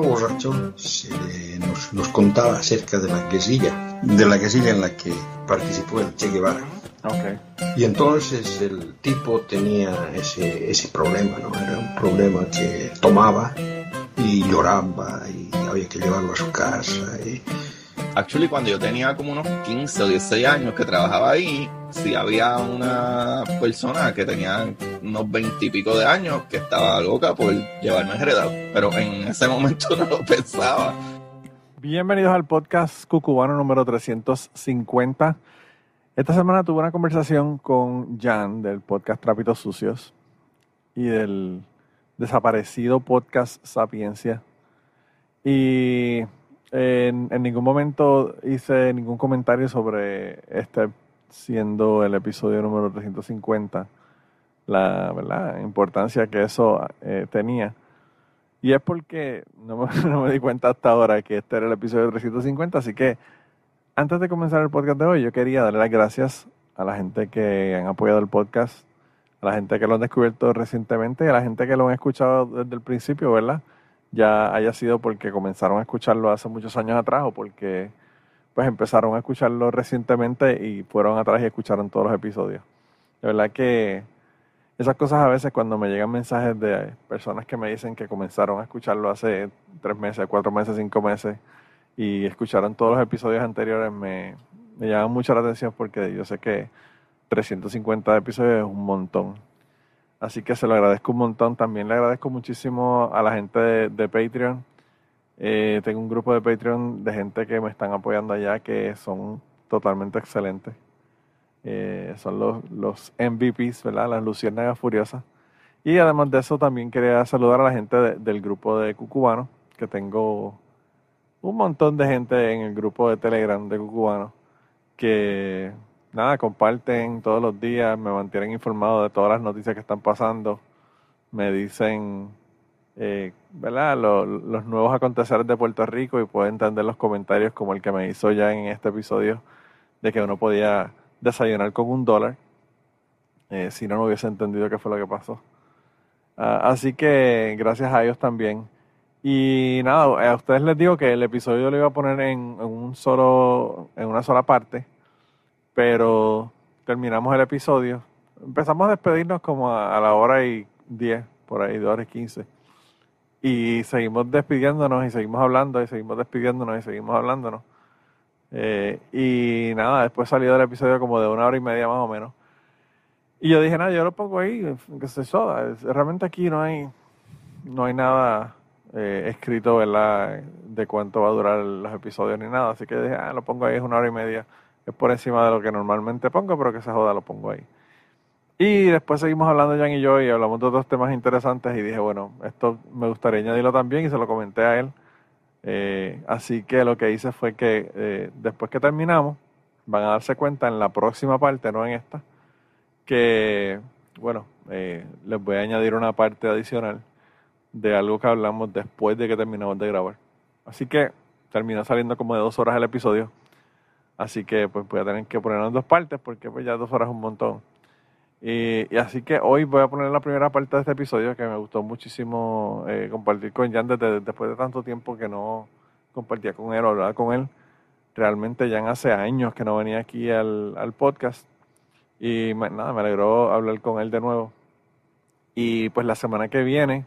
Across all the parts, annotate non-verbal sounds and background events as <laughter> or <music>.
Estaba borracho se nos, nos, contaba acerca de la guerrilla, de la guerrilla en la que participó el Che Guevara. Okay. Y entonces el tipo tenía ese, ese problema, ¿no? Era un problema que tomaba y lloraba y había que llevarlo a su casa. Y... Actually, cuando yo tenía como unos 15 o 16 años que trabajaba ahí, sí había una persona que tenía unos 20 y pico de años que estaba loca por llevarme enredado, pero en ese momento <laughs> no lo pensaba. Bienvenidos al podcast Cucubano número 350. Esta semana tuve una conversación con Jan del podcast Trapitos Sucios y del desaparecido podcast Sapiencia. Y en, ningún momento hice ningún comentario sobre este siendo el episodio número 350, la ¿verdad? importancia que eso eh, tenía. Y es porque no me, <laughs> no me, di cuenta hasta ahora que este era el episodio 350, así que antes de comenzar el podcast de hoy, yo quería darle las gracias a la gente que han apoyado el podcast, a la gente que lo han descubierto recientemente y a la gente que lo han escuchado desde el principio, ¿verdad? Ya haya sido porque comenzaron a escucharlo hace muchos años atrás o porque pues empezaron a escucharlo recientemente y fueron atrás y escucharon todos los episodios. De verdad que esas cosas a veces cuando me llegan mensajes de personas que me dicen que comenzaron a escucharlo hace tres meses, cuatro meses, cinco meses y escucharon todos los episodios anteriores me, me llaman mucho la atención porque yo sé que 350 episodios es un montón. Así que se lo agradezco un montón. También le agradezco muchísimo a la gente de, Patreon eh, tengo un grupo de Patreon de gente que me están apoyando allá que son totalmente excelentes. Eh, son los, los MVPs, ¿verdad? Las Luciérnagas Furiosas. Y además de eso, también quería saludar a la gente del grupo de Cucubano, que tengo un montón de gente en el grupo de Telegram de Cucubano, que nada, comparten todos los días, me mantienen informado de todas las noticias que están pasando, me dicen eh, ¿verdad? los nuevos aconteceres de Puerto Rico y puedo entender los comentarios como el que me hizo ya en este episodio de que uno podía desayunar con un dólar eh, si no, no hubiese entendido qué fue lo que pasó. Ah, así que gracias a ellos también. Y nada, a ustedes les digo que el episodio lo iba a poner en, un solo, en una sola parte, pero terminamos el episodio. Empezamos a despedirnos como a, la hora y 10, por ahí, 2 horas y 15 y seguimos despidiéndonos y seguimos hablando y seguimos despidiéndonos y seguimos hablándonos. Eh, y nada, después salió el episodio como de una hora y media más o menos. Y yo dije, nada, yo lo pongo ahí, que se soda. Realmente aquí no hay, no hay nada eh, escrito, ¿verdad? De cuánto va a durar los episodios ni nada. Así que dije, ah, lo pongo ahí, es una hora y media. Es por encima de lo que normalmente pongo, pero que se joda, lo pongo ahí. Y después seguimos hablando Jan y yo y hablamos de otros temas interesantes y dije, bueno, esto me gustaría añadirlo también y se lo comenté a él. Eh, así que lo que hice fue que eh, después que terminamos, van a darse cuenta en la próxima parte, no en esta, que, bueno, eh, les voy a añadir una parte adicional de algo que hablamos después de que terminamos de grabar. Así que terminó saliendo como de dos horas el episodio. Así que pues voy a tener que ponerlo en dos partes porque pues ya dos horas es un montón. Y, así que hoy voy a poner la primera parte de este episodio que me gustó muchísimo eh, compartir con Jan desde, después de tanto tiempo que no compartía con él o hablaba con él. Realmente Jan hace años que no venía aquí al, al podcast y nada, me alegró hablar con él de nuevo. Y pues la semana que viene,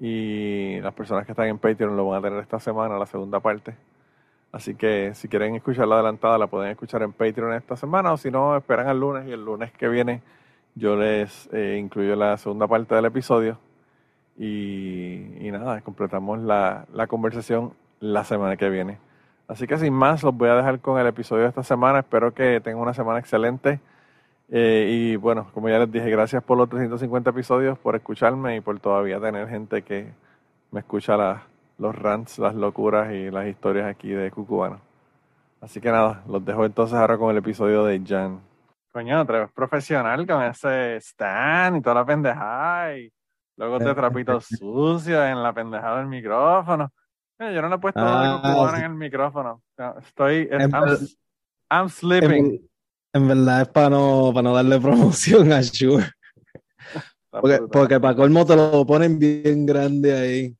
y las personas que están en Patreon lo van a tener esta semana, la segunda parte. Así que si quieren escuchar la adelantada, la pueden escuchar en Patreon esta semana, o si no, esperan al lunes y el lunes que viene yo les eh, incluyo la segunda parte del episodio y, nada, completamos la, conversación la semana que viene. Así que sin más, los voy a dejar con el episodio de esta semana. Espero que tengan una semana excelente. Eh, y bueno, como ya les dije, gracias por los 350 episodios, por escucharme y por todavía tener gente que me escucha los rants, las locuras y las historias aquí de Cucubano. Así que nada, los dejo entonces ahora con el episodio de Jan. Coño, te profesional con ese stand y toda la pendejada y luego te <laughs> trapitos sucios en la pendejada del micrófono. Yo no le he puesto ah, cubano en el micrófono. Estoy. En, I'm, sleeping. En, verdad es para no, para no darle <laughs> promoción a Shure. Porque, porque para colmo te lo ponen bien grande ahí.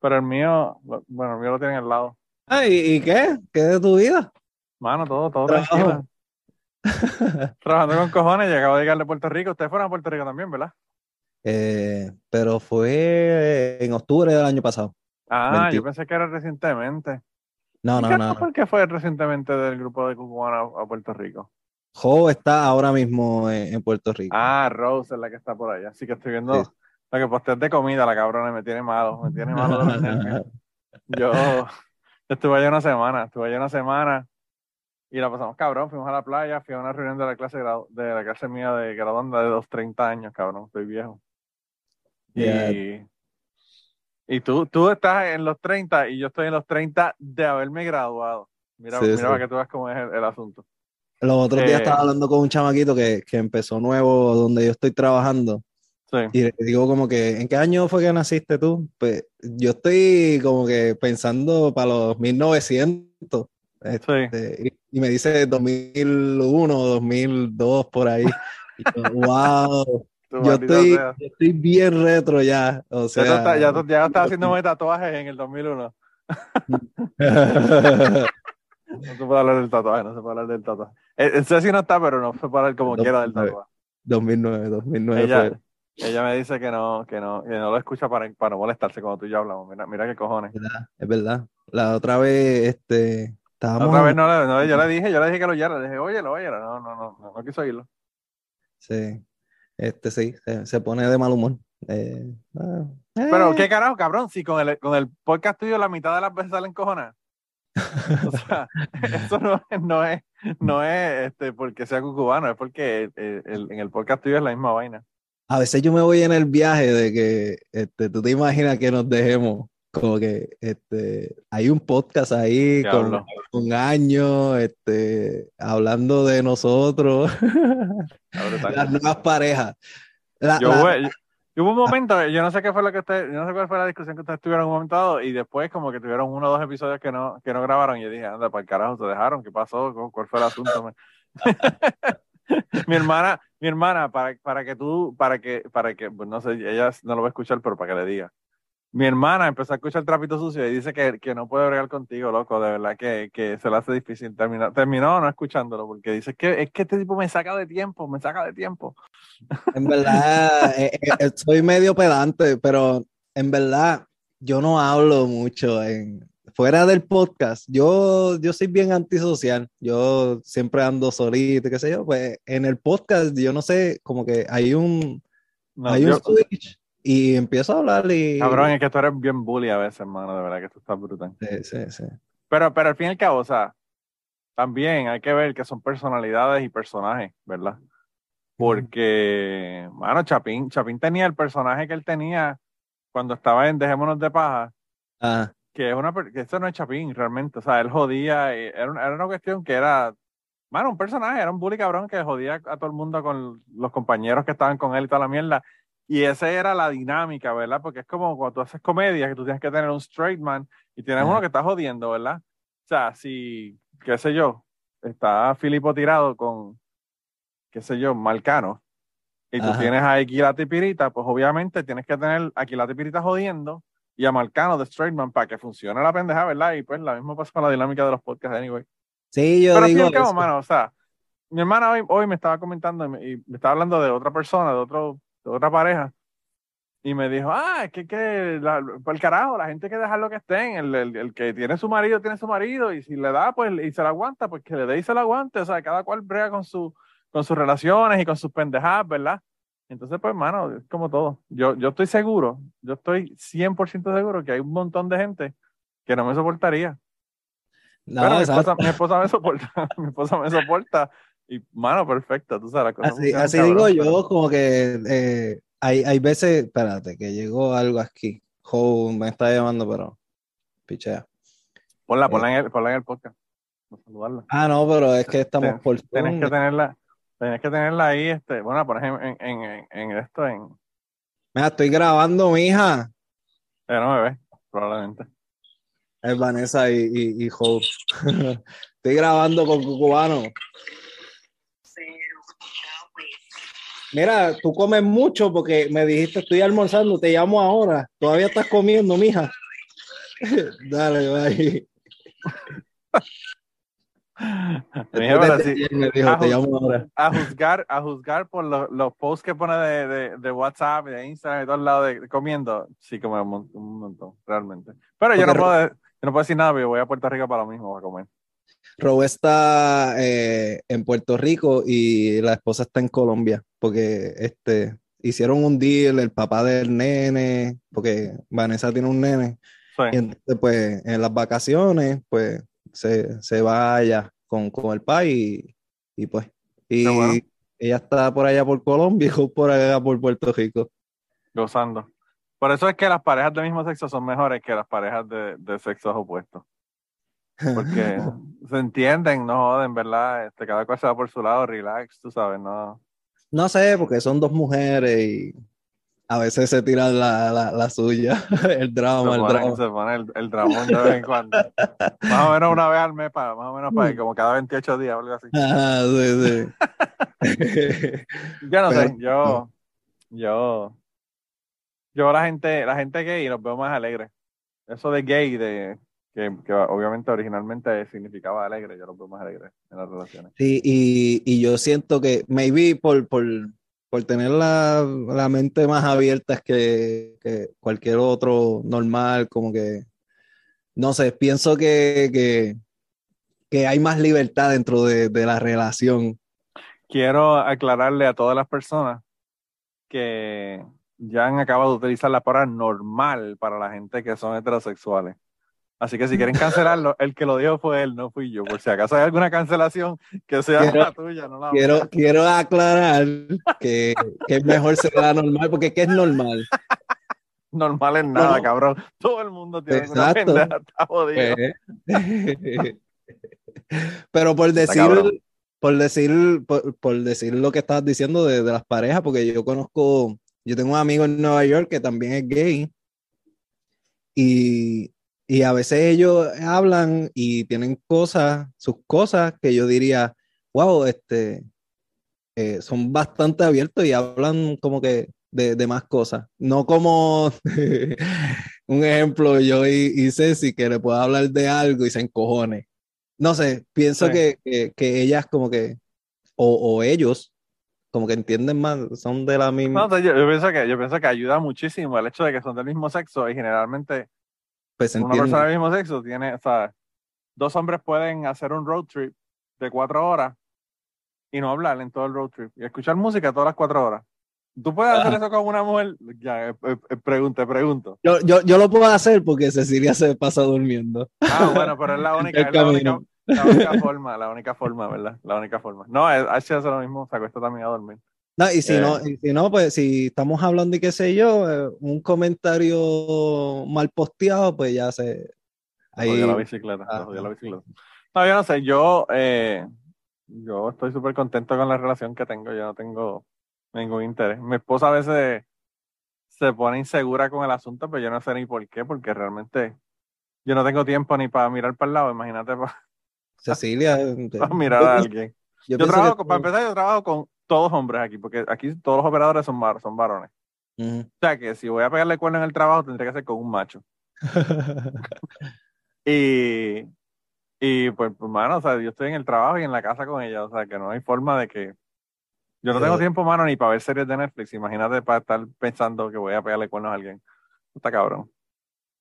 Pero el mío, bueno, el mío lo tienen al lado. Ah, ¿y, y qué? ¿Qué de tu vida? Mano, todo, todo tranquilo. <laughs> Trabajando con cojones, llegaba a llegar de Puerto Rico. Ustedes fueron a Puerto Rico también, ¿verdad? Eh, pero fue en octubre del año pasado. Ah, 20. yo pensé que era recientemente. No, ¿Y no, no. ¿Por qué fue recientemente del grupo de Cucubano a, a Puerto Rico? Jo está ahora mismo en, en Puerto Rico. Ah, Rose es la que está por allá. Así que estoy viendo Sí. Lo que posteas de comida, la cabrona, me tiene malo, me tiene malo <laughs> nervios. Yo estuve allá una semana, estuve allá una semana y la pasamos cabrón, fuimos a la playa, fui a una reunión de la clase de la clase mía de graduanda de los 30 años, cabrón, estoy viejo. Y, y tú, tú estás en los 30 y yo estoy en los 30 de haberme graduado. Mira, Sí, mira sí. para que tú veas cómo es el, el asunto. Los otros días Eh, estaba hablando con un chamaquito que, que empezó nuevo donde yo estoy trabajando Sí. y le digo como que, ¿en qué año fue que naciste tú? Pues yo estoy como que pensando para los 1900. Este, y, y me dice 2001, 2002 por ahí. Y yo, <laughs> wow, yo estoy, yo estoy bien retro ya. O Ya sea, ya tú- ya estás haciéndome tatuajes en el 2001. <laughs> No se puede hablar del tatuaje, no se puede hablar del tatuaje. Eh, eh, Ceci no está, pero no se puede hablar como No, quiera del tatuaje. 2009, 2009 Ella, fue. Ella me dice que no, que no, que no lo escucha para, para no molestarse cuando tú y yo hablamos. Mira, mira qué cojones. Es verdad, es verdad. La otra vez, este, La estábamos. otra vez no, no, yo le dije, yo le dije que lo oyera, le dije, oye, lo oyera. No, no, no, no, no quiso oírlo. Sí, este sí, se, se pone de mal humor. Eh, ah, Pero eh. qué carajo, cabrón, si con el, con el podcast tuyo la mitad de las veces salen cojones. O sea, <laughs> eso no es, no es, no es este, porque sea cucubano, es porque el- en el podcast tuyo es la misma vaina. A veces yo me voy en el viaje de que este, tú te imaginas que nos dejemos, como que este, hay un podcast ahí con, con años, este, hablando de nosotros, <laughs> las nuevas parejas. La- Yo, la- yo- yo hubo un momento, yo no sé qué fue lo que ustedes, yo no sé cuál fue la discusión que ustedes tuvieron en un momento dado, y después como que tuvieron uno o dos episodios que no, que no grabaron, y yo dije, anda, para el carajo, se dejaron, ¿qué pasó? ¿Cu- ¿Cuál fue el asunto? <laughs> mi hermana, mi hermana, para, para que tú, para que, para que, pues no sé, ella no lo va a escuchar, pero para que le diga. Mi hermana empezó a escuchar Trapito Sucio y dice que, que no puede bregar contigo, loco, de verdad que, que se le hace difícil terminar. Terminó no escuchándolo, porque dice que es que este tipo me saca de tiempo, me saca de tiempo. En verdad, eh, eh, eh, soy medio pedante, pero en verdad yo no hablo mucho en fuera del podcast. Yo, yo soy bien antisocial. Yo siempre ando solito, qué sé yo. Pues en el podcast yo no sé, como que hay un, No, hay un switch y empiezo a hablar y Cabrón, es que tú eres bien bully a veces, hermano, de verdad que tú estás brutal. Sí, sí, sí. Pero, pero al fin y al cabo, o sea, también hay que ver que son personalidades y personajes, ¿verdad? Porque, mano, Chapín, Chapín tenía el personaje que él tenía cuando estaba en Dejémonos de Paja, Ah, que es una que eso no es Chapín realmente, o sea, él jodía, y era, una- era una cuestión que era, mano, un personaje, era un bully cabrón que jodía a todo el mundo con los compañeros que estaban con él y toda la mierda. Y esa era la dinámica, ¿verdad? Porque es como cuando tú haces comedia, que tú tienes que tener un straight man y tienes uno que está jodiendo, ¿verdad? O sea, si, qué sé yo, está Filipo tirado con, qué sé yo, Marcano, y tú Ajá. tienes a Aquilata y Pirita, pues obviamente tienes que tener a Aquilata y Pirita jodiendo y a Marcano de straight man para que funcione la pendeja, ¿verdad? Y pues la misma pasa con la dinámica de los podcasts, anyway. sí, yo Pero digo eso. mano, o sea, mi hermana hoy, hoy me estaba comentando y me, estaba hablando de otra persona, de otro, de otra pareja, y me dijo, ah, es que, que la, por el carajo, la gente hay que dejarlo que estén, el, el, el que tiene su marido, tiene su marido, y si le da, pues, y se la aguanta, pues que le dé y se la aguante, o sea, cada cual brega con su, con sus relaciones y con sus pendejadas, ¿verdad? Entonces, pues, mano, es como todo. Yo, yo estoy seguro, yo estoy 100% seguro que hay un montón de gente que no me soportaría. No, Pero mi esposa, mi esposa me soporta, <laughs> mi esposa me soporta y mano, perfecta, tú sabes, las cosas Así, digo yo, como que eh, hay, hay veces, espérate, que llegó algo aquí. Me está llamando, pero pichea. Ponla, ponla en el, ponla en el podcast. Saludarla. Ah, no, pero es que estamos Ten- por Tienes Zoom. que tenerla, tienes que tenerla ahí, este, bueno, la pones en, en, en, esto, en, Mira, estoy grabando, mija. eh, no me ves, probablemente. Es Vanessa y, y, y Joe. <laughs> Estoy grabando con Cucubano. Mira, tú comes mucho porque me dijiste estoy almorzando, te llamo ahora. Todavía estás comiendo, mija. <laughs> Dale, bye. Sí, me dijo, Ah, te llamo ahora. a juzgar, a juzgar por los, los posts que pone de, de, de WhatsApp de Instagram y todos lados de, comiendo, sí come un, un montón, realmente. Pero yo no, puedo, yo no puedo decir nada, pero yo voy a Puerto Rico para lo mismo, a comer. Rob está eh, en Puerto Rico y la esposa está en Colombia, porque este, hicieron un deal, el papá del nene, porque Vanessa tiene un nene, Sí. y entonces pues en las vacaciones pues se, se va allá con, con el país y, y, pues, y bueno. ella está por allá por Colombia y yo por allá por Puerto Rico. gozando. Por eso es que las parejas del mismo sexo son mejores que las parejas de, de sexos opuestos. Porque <laughs> se entienden, no joden, ¿verdad? Este, cada cual se va por su lado, relax, tú sabes, no. No sé, porque son dos mujeres y a veces se tiran la, la, la suya, <laughs> el drama, el drama. se pone el, el dramón de vez en cuando. Más o menos una vez al mes, para, más o menos para como cada 28 días o algo así. <laughs> Ah, sí, sí. <laughs> Yo no sé, Pero- yo, yo, yo la gente, la gente gay los veo más alegres. Eso de gay, de que, que obviamente originalmente significaba alegre, yo los veo más alegres en las relaciones. Sí, y, y yo siento que maybe por, por, por tener la, la mente más abierta que, que cualquier otro normal, como que, no sé, pienso que, que, hay más libertad dentro de, de la relación. Quiero aclararle a todas las personas que ya han acabado de utilizar la palabra normal para la gente que son heterosexuales. Así que si quieren cancelarlo, el que lo dijo fue él, no fui yo. Por si acaso hay alguna cancelación que sea Quiero- la tuya, no la mía. Quiero, quiero aclarar que, que es mejor ser la normal, porque ¿qué es normal? Normal en nada, no. cabrón. Todo el mundo tiene una pendeja, está jodido. Pues, <laughs> Pero por decir, por decir, por, por decir lo que estabas diciendo de, de las parejas, porque yo conozco, yo tengo un amigo en Nueva York que también es gay y, y a veces ellos hablan y tienen cosas, sus cosas que yo diría, wow, este, eh, son bastante abiertos y hablan como que de, de más cosas, no como <laughs> un ejemplo, yo y, y Ceci que le puedo hablar de algo y se encojone. No sé, pienso Sí. que, que, que ellas como que, o, o ellos, como que entienden más, son de la No, misma, entonces yo, yo pienso que, yo pienso que ayuda muchísimo el hecho de que son del mismo sexo y generalmente pues una entienden. persona del mismo sexo tiene, o sea, dos hombres pueden hacer un road trip de cuatro horas y no hablar en todo el road trip y escuchar música todas las cuatro horas. ¿Tú puedes hacer Ajá. eso con una mujer? Ya, eh, eh, eh, pregunto, pregunto. Yo, yo, yo lo puedo hacer porque Cecilia se pasa durmiendo. Ah, bueno, pero es la <laughs> única, es la única, la única forma, la única forma, ¿verdad? La única forma. No, H hace lo mismo, se acuesta también a dormir. No, y si Eh. no, y si no, pues si estamos hablando y qué sé yo, eh, un comentario mal posteado, pues ya se Ahí, la bicicleta, jodió la bicicleta. No, yo no sé, yo, eh, yo estoy súper contento con la relación que tengo, yo no tengo ningún interés. Mi esposa a veces se pone insegura con el asunto, pero yo no sé ni por qué, porque realmente yo no tengo tiempo ni para mirar para el lado, imagínate para, Cecilia. <laughs> eh, mirar a alguien. yo trabajo, que- para empezar, yo trabajo con todos hombres aquí, porque aquí todos los operadores son, var- son varones. O sea que si voy a pegarle cuerno en el trabajo, tendría que ser con un macho. <laughs> Y, y pues, pues, mano, o sea, yo estoy en el trabajo y en la casa con ella, o sea, que no hay forma de que... Yo no tengo tiempo, mano, ni para ver series de Netflix. Imagínate para estar pensando que voy a pegarle cuernos a alguien. Está cabrón.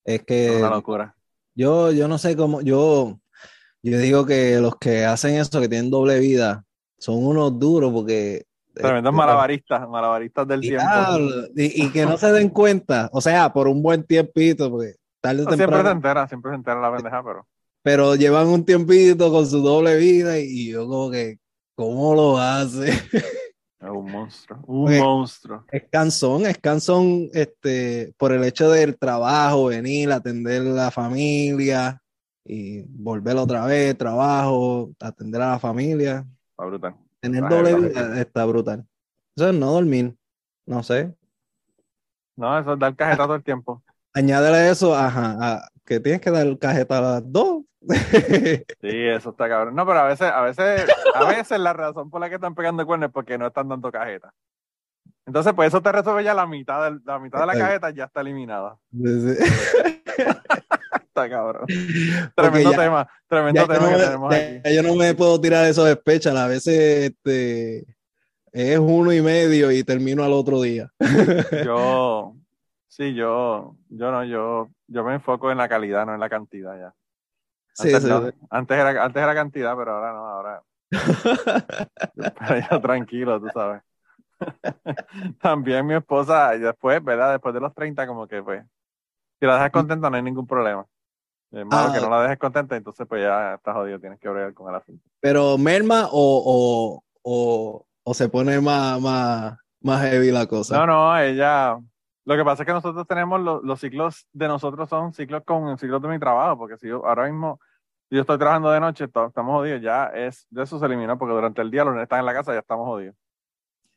Es Es que una locura. yo, yo no sé cómo, yo, yo digo que los que hacen eso, que tienen doble vida, son unos duros porque Tremendos este, malabaristas, malabaristas del tiempo. y, y que no se den cuenta, o sea, por un buen tiempito, porque tarde o No, siempre se entera, siempre se entera la pendeja, pero... pero llevan un tiempito con su doble vida y yo como que, ¿cómo lo hace? Es un monstruo, un monstruo. Es cansón, es cansón este, por el hecho del trabajo, venir, atender la familia y volver otra vez, trabajo, atender a la familia. Está brutal. Tener Ah, doble vida está brutal. Eso es no dormir, no sé. No, eso es dar cajeta todo el tiempo. Añádele eso, ajá, a- que tienes que dar cajeta a las dos. <laughs> Sí, eso está cabrón. No, pero a veces, a veces, a veces la razón por la que están pegando cuernos es porque no están dando cajeta. Entonces, pues eso te resuelve ya la mitad, del- la mitad de la Está cajeta ya está eliminada. <laughs> Está cabrón. <laughs> Tremendo ya- tema, tremendo tema no que me, tenemos ya- aquí. ya yo no me puedo tirar eso de special. A veces este, es uno y medio y termino al otro día. <laughs> Yo, sí, yo, yo no, yo, yo me enfoco en la calidad, no en la cantidad ya. Antes, sí, no, sí. antes era, antes era cantidad, pero ahora no, ahora pero <laughs> ya tranquilo, tú sabes. También mi esposa, después, ¿verdad? Después de los 30, como que pues, si la dejas contenta no hay ningún problema. Es malo Ah. que no la dejes contenta, entonces pues ya estás jodido, tienes que bregar con el asunto. Pero merma o, o, o, o se pone más, más, más heavy la cosa. No, no, ella. Lo que pasa es que nosotros tenemos los, los ciclos de nosotros son ciclos con ciclos de mi trabajo, porque si yo ahora mismo si yo estoy trabajando de noche, estamos jodidos, ya es de eso se eliminó, porque durante el día los están en la casa, ya estamos jodidos.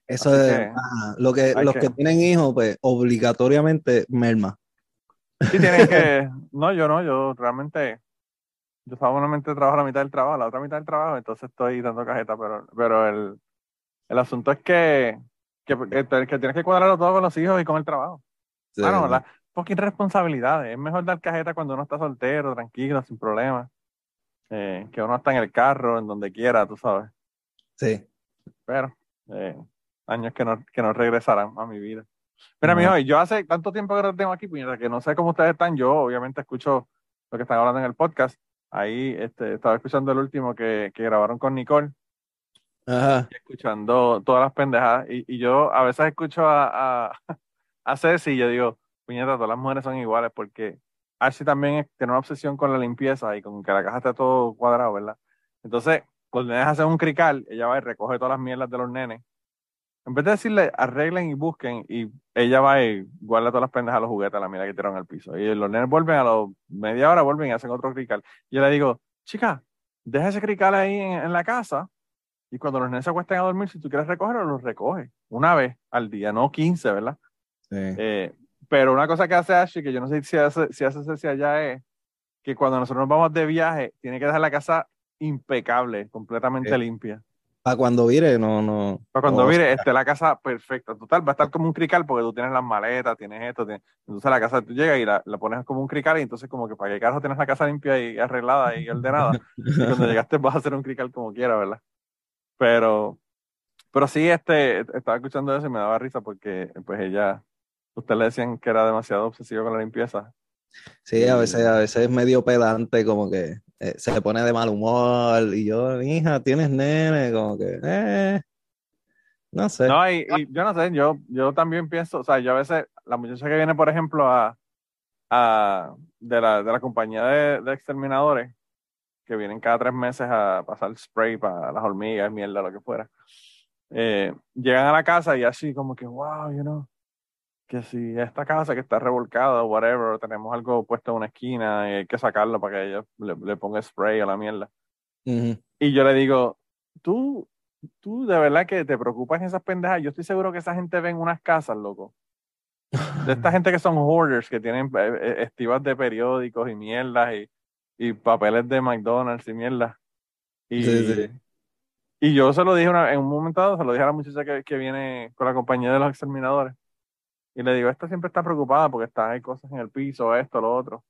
Eso así es, que lo que, los que- que tienen hijos, pues obligatoriamente merma. Sí, tienen que. <laughs> No, yo no, yo realmente. Yo solamente trabajo la mitad del trabajo, la otra mitad del trabajo, entonces estoy dando cajeta, pero, pero el, el asunto es que, que, que, que tienes que cuadrarlo todo con los hijos y con el trabajo. Sí, Ah, no, la fucking responsabilidades. Es mejor dar cajeta cuando uno está soltero, tranquilo, sin problemas. Eh, que uno está en el carro, en donde quiera, tú sabes. sí. Pero, eh, años que no, que no regresarán a mi vida. Mira, Ajá. mijo, yo hace tanto tiempo que no tengo aquí, puñeta, que no sé cómo ustedes están. Yo, obviamente, escucho lo que están hablando en el podcast. Ahí este, estaba escuchando el último que, que grabaron con Nicole, Ajá. escuchando todas las pendejadas. Y, y yo a veces escucho a, a, a Ceci y yo digo, puñeta, todas las mujeres son iguales, porque Ashley también tiene una obsesión con la limpieza y con que la caja esté todo cuadrado, ¿verdad? Entonces, cuando nenes hacen un crical, ella va y recoge todas las mierdas de los nenes. En vez de decirle arreglen y busquen, y ella va y guarda todas las pendejas los juguetes, la mierda que tiraron al piso. Y los nenes vuelven a los media hora, vuelven y hacen otro crical. Y yo le digo, chica, deja ese crical ahí en, en la casa, y cuando los nenes se acuesten a dormir, si tú quieres recogerlo, los recoge. Una vez al día, no 15, ¿verdad? Sí. Eh, pero una cosa que hace Ashley, que yo no sé si hace, si hace Ceci allá, es que cuando nosotros nos vamos de viaje, tiene que dejar la casa impecable, completamente Sí. limpia. Para cuando vire, no, no. Para cuando no- mire, esté la casa perfecta. Total, va a estar como un crical porque tú tienes las maletas, tienes esto. tienes- Entonces la casa tú llegas y la, la pones como un crical y entonces como que para qué carajo tienes la casa limpia y arreglada y ordenada. Y cuando <laughs> llegaste vas a hacer un crical como quieras, ¿verdad? Pero, pero sí, este, estaba escuchando eso y me daba risa porque pues ella, ustedes le decían que era demasiado obsesivo con la limpieza. Sí, a veces, a veces es medio pedante, como que eh, se pone de mal humor. Y yo, hija, tienes nene, como que, eh, no sé. No, y, y yo no sé, yo, yo también pienso, o sea, yo a veces, la muchacha que viene, por ejemplo, a, a de, la, de la compañía de, de exterminadores, que vienen cada tres meses a pasar spray para las hormigas, mierda, lo que fuera, eh, llegan a la casa y así como que, wow, you know, que si esta casa que está revolcada o whatever, tenemos algo puesto en una esquina y hay que sacarlo para que ella le, le ponga spray a la mierda. Ujú. Y yo le digo, tú, tú de verdad que te preocupas en esas pendejas. Yo estoy seguro que esa gente ve en unas casas, loco. De esta <laughs> gente que son hoarders, que tienen eh, eh, estivas de periódicos y mierdas y, y papeles de McDonald's y mierdas. Y, Sí, sí. y yo se lo dije una- en un momento dado, se lo dije a la muchacha que, que viene con la compañía de los exterminadores. Y le digo, esta siempre está preocupada porque están hay cosas en el piso, esto, lo otro.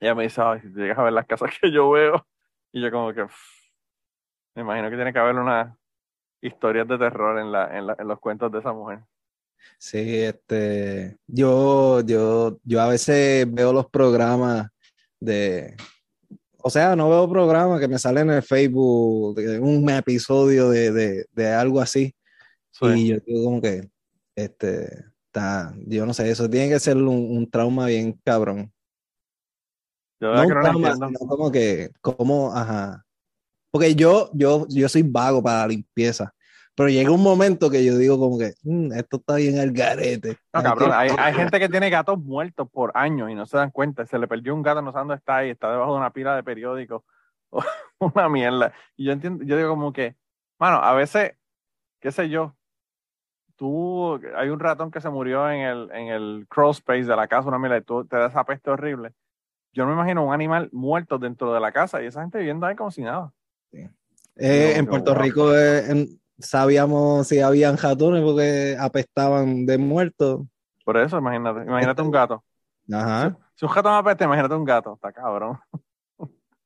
Y ella me dice, ay, si llegas a ver las casas <laughs> que yo veo. Y yo como que, "Pff, me imagino que tiene que haber unas historias de terror en, la, en, la- en los cuentos de esa mujer. Sí, este, yo, yo, yo a veces veo los programas de, o sea, no veo programas que me salen en el Facebook, de un episodio de, de, de algo así, Sí. y yo digo como que, este, está, yo no sé, eso tiene que ser un, un trauma bien cabrón. yo No verdad un que no trauma, sino como que, como, ajá. Porque yo, yo, yo soy vago para la limpieza. Pero llega un momento que yo digo como que, "Mm, esto está bien al garete. No, Hay cabrón, hay, hay gente que tiene gatos muertos por años y no se dan cuenta. Se le perdió un gato, no sabe dónde está ahí, está debajo de una pila de periódicos. <laughs> una mierda. Y yo entiendo, yo digo como que, mano, a veces, qué sé yo, tú, hay un ratón que se murió en el, en el crawl space de la casa, una mierda, y tú te da esa peste horrible. Yo no me imagino un animal muerto dentro de la casa y esa gente viviendo ahí como si nada. Eh, No, en Puerto wow. Rico eh, en- sabíamos si habían ratones porque apestaban de muertos. Por eso, imagínate, imagínate un gato. Ajá. Si un gato me apetece, imagínate un gato, está cabrón.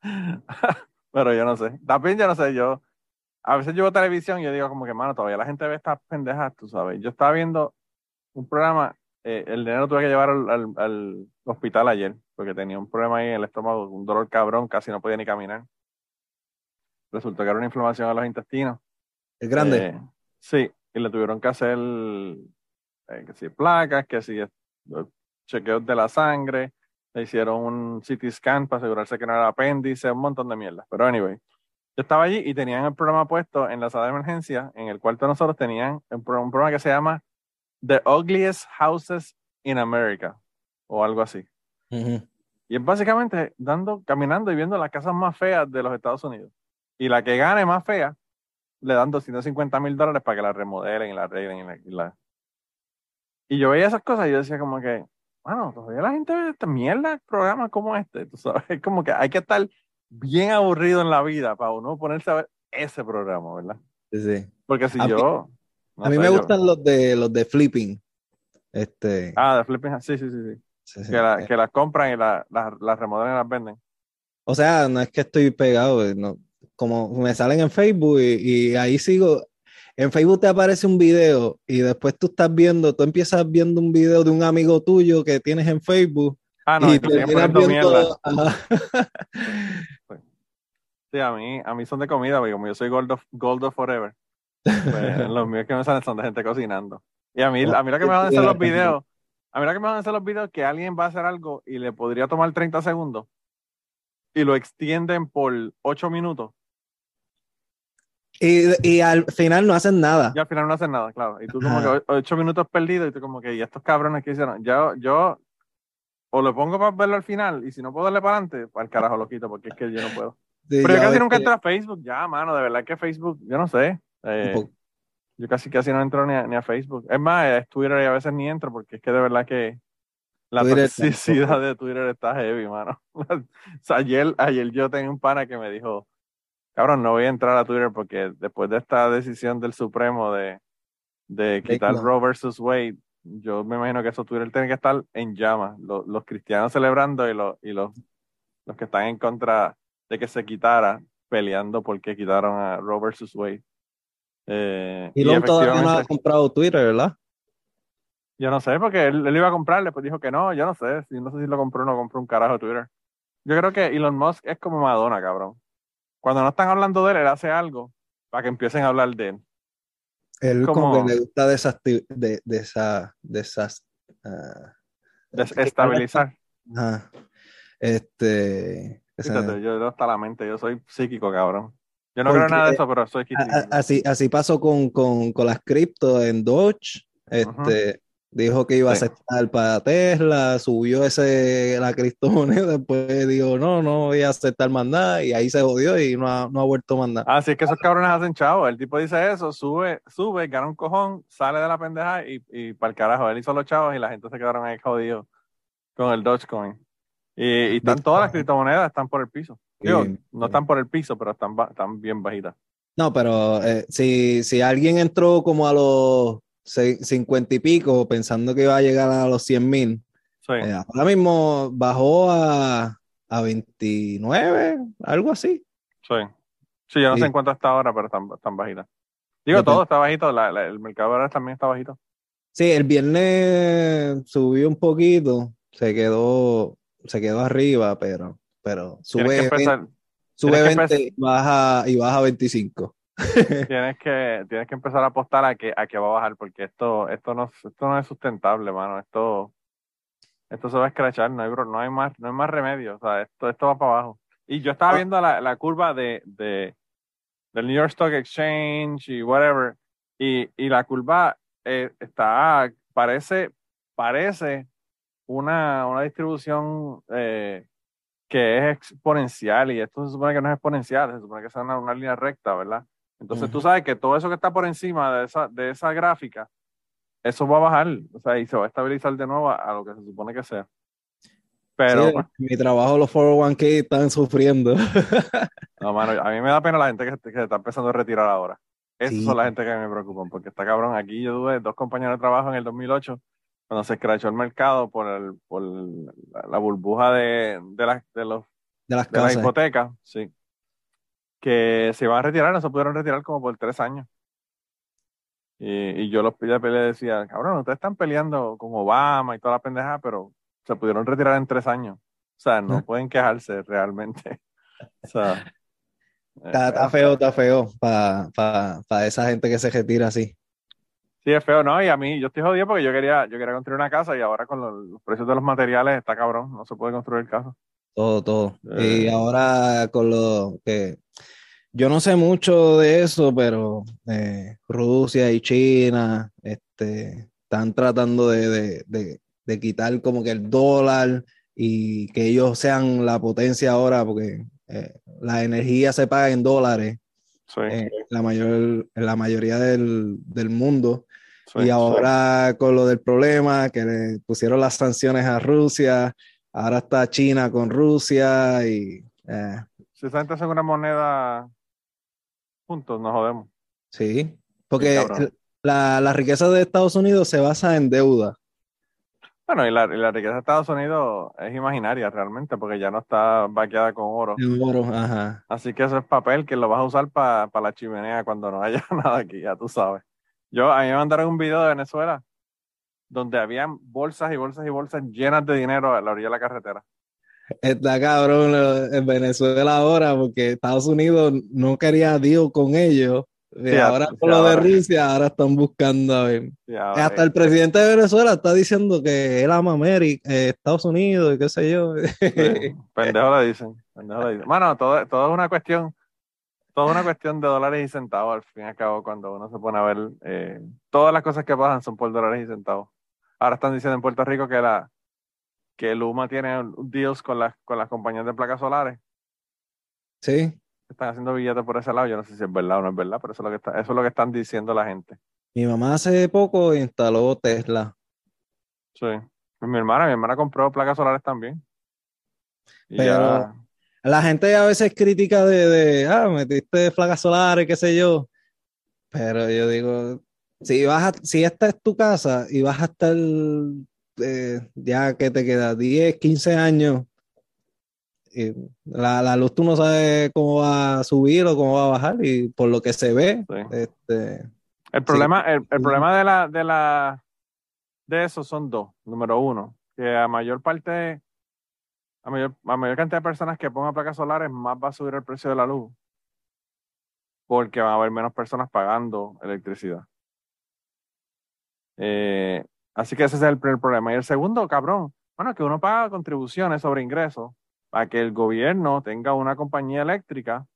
<laughs> Pero yo no sé. También yo no sé, yo. A veces yo veo televisión y yo digo como que, mano, todavía la gente ve estas pendejas, tú sabes. Yo estaba viendo un programa, eh, el dinero tuve que llevar al, al- al hospital ayer, porque tenía un problema ahí en el estómago, un dolor cabrón, casi no podía ni caminar. Resultó que era una inflamación en los intestinos. Es grande. Eh, sí, y le tuvieron que hacer eh, que si placas, que si chequeos de la sangre, le hicieron un CT scan para asegurarse que no era apéndice, un montón de mierda. Pero anyway, yo estaba allí y tenían el programa puesto en la sala de emergencia, en el cuarto de nosotros tenían un, un programa que se llama The Ugliest Houses in America, o algo así. Ujú. Y es básicamente dando, caminando y viendo las casas más feas de los Estados Unidos. Y la que gane más fea, le dan 250 mil dólares para que la remodelen y la arreglen. Y, la, y, la- y yo veía esas cosas y yo decía como que, bueno, todavía la gente ve esta mierda, programas como este. Tú sabes, es <laughs> como que hay que estar bien aburrido en la vida para uno ponerse a ver ese programa, ¿verdad? Sí, sí. Porque si A mí- yo... no a mí me yo- gustan los de los de flipping. Este, Ah, de flipping, sí, sí, sí, sí. sí, sí. Que, la- que las compran y la- las las remodelan y las venden. O sea, no es que estoy pegado, eh, no, como me salen en Facebook y, y ahí sigo. En Facebook te aparece un video y después tú estás viendo, tú empiezas viendo un video de un amigo tuyo que tienes en Facebook Ah, no, y, te terminas poniendo mierda. viendo. <laughs> Sí, a mí, a mí son de comida, porque como yo soy Gold of, Gold of Forever, pues <laughs> los míos que me salen son de gente cocinando. Y a mí, a mí lo que me van a hacer los videos, a mí lo que me van a hacer los videos que alguien va a hacer algo y le podría tomar 30 segundos y lo extienden por 8 minutos Y, y al final no hacen nada. y al final no hacen nada, claro. Y tú como que 8 minutos perdidos y tú como que, ¿y estos cabrones que hicieron? Yo, yo o lo pongo para verlo al final y si no puedo darle para adelante, para el carajo lo quito porque es que yo no puedo. Sí, Pero yo casi nunca que- entro a Facebook, ya, mano, de verdad que Facebook, yo no sé. Eh, yo casi casi no entro ni a, ni a Facebook. Es más, es Twitter y a veces ni entro porque es que de verdad que la Twitter toxicidad de Twitter está heavy, mano. <laughs> o sea, ayer, ayer yo tenía un pana que me dijo, cabrón, no voy a entrar a Twitter porque después de esta decisión del Supremo de, de quitar. Roe versus Wade, yo me imagino que eso Twitter tiene que estar en llamas. Los, los cristianos celebrando y, los, y los, los que están en contra de que se quitara peleando porque quitaron a Roe versus Wade. Eh, y Elon todavía no ha comprado Twitter, ¿verdad? yo no sé, porque él, él iba a comprarle, después dijo que no, yo no sé, si no sé si lo compró o no compró un carajo Twitter. Yo creo que Elon Musk es como Madonna, cabrón. Cuando no están hablando de él, él hace algo para que empiecen a hablar de él. Él como, Como- que le gusta desacti- de, de esa, de esas, ah, Desestabilizar. ajá. Este, Fíjate, yo no está la mente, yo soy psíquico, cabrón. Yo no Porque- creo nada de eso, pero soy a- así, así pasó con, con, con las cripto en Doge. Este, dijo que iba Sí. a aceptar para Tesla, subió ese la criptomoneda, <laughs> después dijo, no, no voy a aceptar nada, y ahí se jodió y no ha, no ha vuelto más nada. Así es que esos cabrones hacen chavo. El tipo dice eso, sube, sube, gana un cojón, sale de la pendeja y, y para el carajo. Él hizo los chavos y la gente se quedaron ahí jodidos con el Dogecoin. Y, y están todas las criptomonedas, están por el piso. Digo, no están por el piso, pero están, están bien bajitas. No, pero eh, si, si alguien entró como a los 50 y pico pensando que iba a llegar a los 100 mil, Sí. eh, ahora mismo bajó a, a 29, algo así. Sí. Sí, yo no Sí. sé en cuánto está ahora, pero están, están bajitas. Digo, Depende. todo está bajito, la- la- el mercado ahora también está bajito. Sí, el viernes subió un poquito, se quedó, se quedó arriba, pero, pero sube, que 20, empezar, sube tienes que 20 y baja, y baja 25. <laughs> tienes que, tienes que empezar a apostar a que, a que va a bajar, porque esto, esto no, esto no es sustentable, mano. Esto, esto se va a escrachar, no hay, no hay más, no hay más remedio. O sea, esto, esto va para abajo. Y yo estaba Ah. viendo la, la curva de, de del New York Stock Exchange y whatever, y, y la curva eh, está, parece, parece una, una distribución eh, que es exponencial, y esto se supone que no es exponencial, se supone que es una, una línea recta, ¿verdad? Entonces tú sabes que todo eso que está por encima de esa, de esa gráfica, eso va a bajar, o sea, y se va a estabilizar de nuevo a, a lo que se supone que sea. Pero, Sí, en mi trabajo los 401k están sufriendo. <laughs> no, mano, a mí me da pena la gente que, que está empezando a retirar ahora. Esas Sí. son la gente que me preocupan, porque está cabrón. Aquí yo tuve dos compañeros de trabajo en el 2008, cuando se escrachó el mercado por, el, por la, la burbuja de, de, las de, los, De las de hipotecas, sí, que se iban a retirar, no se pudieron retirar como por tres años. Y, y yo los peleé, peleé, decía, cabrón, ustedes están peleando con Obama y toda la pendeja, pero se pudieron retirar en tres años. O sea, no pueden quejarse realmente. <laughs> O sea, Está, eh, está feo, está feo para pa, pa esa gente que se retira así. Sí, es feo, ¿no? Y a mí, yo estoy jodido porque yo quería, yo quería construir una casa y ahora con los, los precios de los materiales está cabrón, no se puede construir casa. Todo, todo. Eh. Y ahora con lo que yo no sé mucho de eso, pero eh, Rusia y China este, están tratando de, de- de- de quitar como que el dólar y que ellos sean la potencia ahora, porque eh, la energía se paga en dólares Sí, en la mayor, la mayoría del, del mundo. sí, Y ahora con lo del problema, que le pusieron las sanciones a Rusia, ahora está China con Rusia y eh, Si esa gente hace una moneda juntos, nos jodemos. sí, porque la, la riqueza de Estados Unidos se basa en deuda. Bueno, y la, y la riqueza de Estados Unidos es imaginaria realmente, porque ya no está vaqueada con oro. Oro, ajá. Así que eso es papel que lo vas a usar para la chimenea cuando no haya <laughs> nada aquí, ya tú sabes. Yo, a mí me mandaron un video de Venezuela donde habían bolsas y bolsas y bolsas llenas de dinero a la orilla de la carretera. Está cabrón lo- en Venezuela ahora porque Estados Unidos no quería deal con ellos. Y Sí, ahora sí, por lo de. Rusia, ahora están buscando a ver. Ahora, Hasta el presidente de Venezuela está diciendo que él ama América, eh, Estados Unidos y qué sé yo. Sí, <laughs> pendejo le dicen. Pendejo le dicen. Bueno, todo, todo es una cuestión, todo es una cuestión de dólares y centavos, al fin y al cabo, cuando uno se pone a ver, eh, todas las cosas que pasan son por dólares y centavos. Ahora están diciendo en Puerto Rico que la que Luma tiene deals con las con las compañías de placas solares. Sí. Están haciendo billetes por ese lado. Yo no sé si es verdad o no es verdad, pero eso es lo que está, eso es lo que están diciendo la gente. Mi mamá hace poco instaló Tesla. Sí. Pues mi hermana, mi hermana compró placas solares también. Y Pero- ya- La gente a veces critica de, de, ah, metiste placas solares, qué sé yo. Pero yo digo, si vas a- si esta es tu casa y vas a estar eh, ya que te queda 10, 15 años, la, la luz tú no sabes cómo va a subir o cómo va a bajar, y por lo que se ve, Sí. este, El problema, el, el problema de la, de la de eso son dos. Número uno, que a mayor parte, a mayor, a mayor cantidad de personas que pongan placas solares, más va a subir el precio de la luz. Porque va a haber menos personas pagando electricidad. Eh, así que ese es el primer problema. Y el segundo, cabrón, bueno, que uno paga contribuciones sobre ingresos para que el gobierno tenga una compañía eléctrica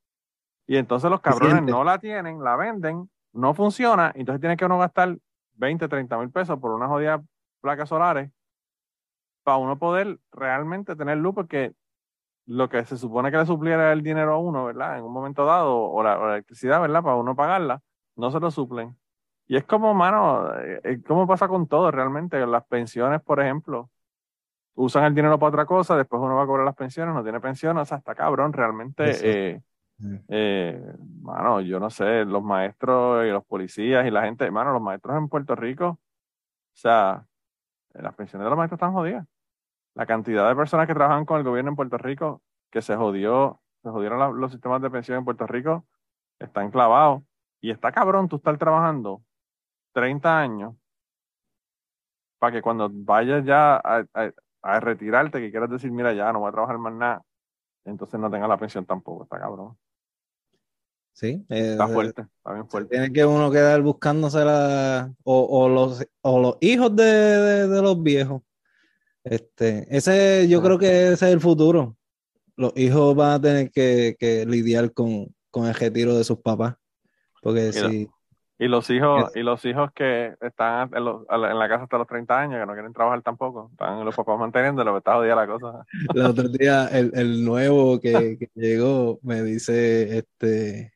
y entonces los cabrones no la tienen, la venden, no funciona, entonces tiene que uno gastar 20, 30 mil pesos por una jodida placas solares para uno poder realmente tener luz porque lo que se supone que le supliera el dinero a uno, ¿verdad? En un momento dado, o la, o la electricidad, ¿verdad? Para uno pagarla, no se lo suplen. Y es como, mano, eh, eh, ¿cómo pasa con todo realmente? Las pensiones, por ejemplo, usan el dinero para otra cosa, después uno va a cobrar las pensiones, no tiene pensiones, o sea, está cabrón, realmente. Eh, eh, mano, yo no sé, los maestros y los policías y la gente, mano, los maestros en Puerto Rico, o sea, las pensiones de los maestros están jodidas. La cantidad de personas que trabajan con el gobierno en Puerto Rico, que se jodió, se jodieron la- los sistemas de pensión en Puerto Rico, están clavados. Y está cabrón tú estar trabajando 30 años para que cuando vayas ya a, a- a retirarte, que quieras decir, mira, ya no voy a trabajar más nada, entonces no tengas la pensión tampoco. Está cabrón. sí, eh, Está fuerte, está bien fuerte. Tiene que uno quedar buscándose la, o, o los, o los hijos de, de- de los viejos. Este, ese, yo creo que ese es el futuro. Los hijos van a tener que, que lidiar con, con el retiro de sus papás. Porque Mira. si, Y los hijos, y los hijos que están en, los- en la casa hasta los 30 años, que no quieren trabajar tampoco, están los papás manteniéndolo, está jodida la cosa. <laughs> el otro día el, el nuevo que, que llegó me dice este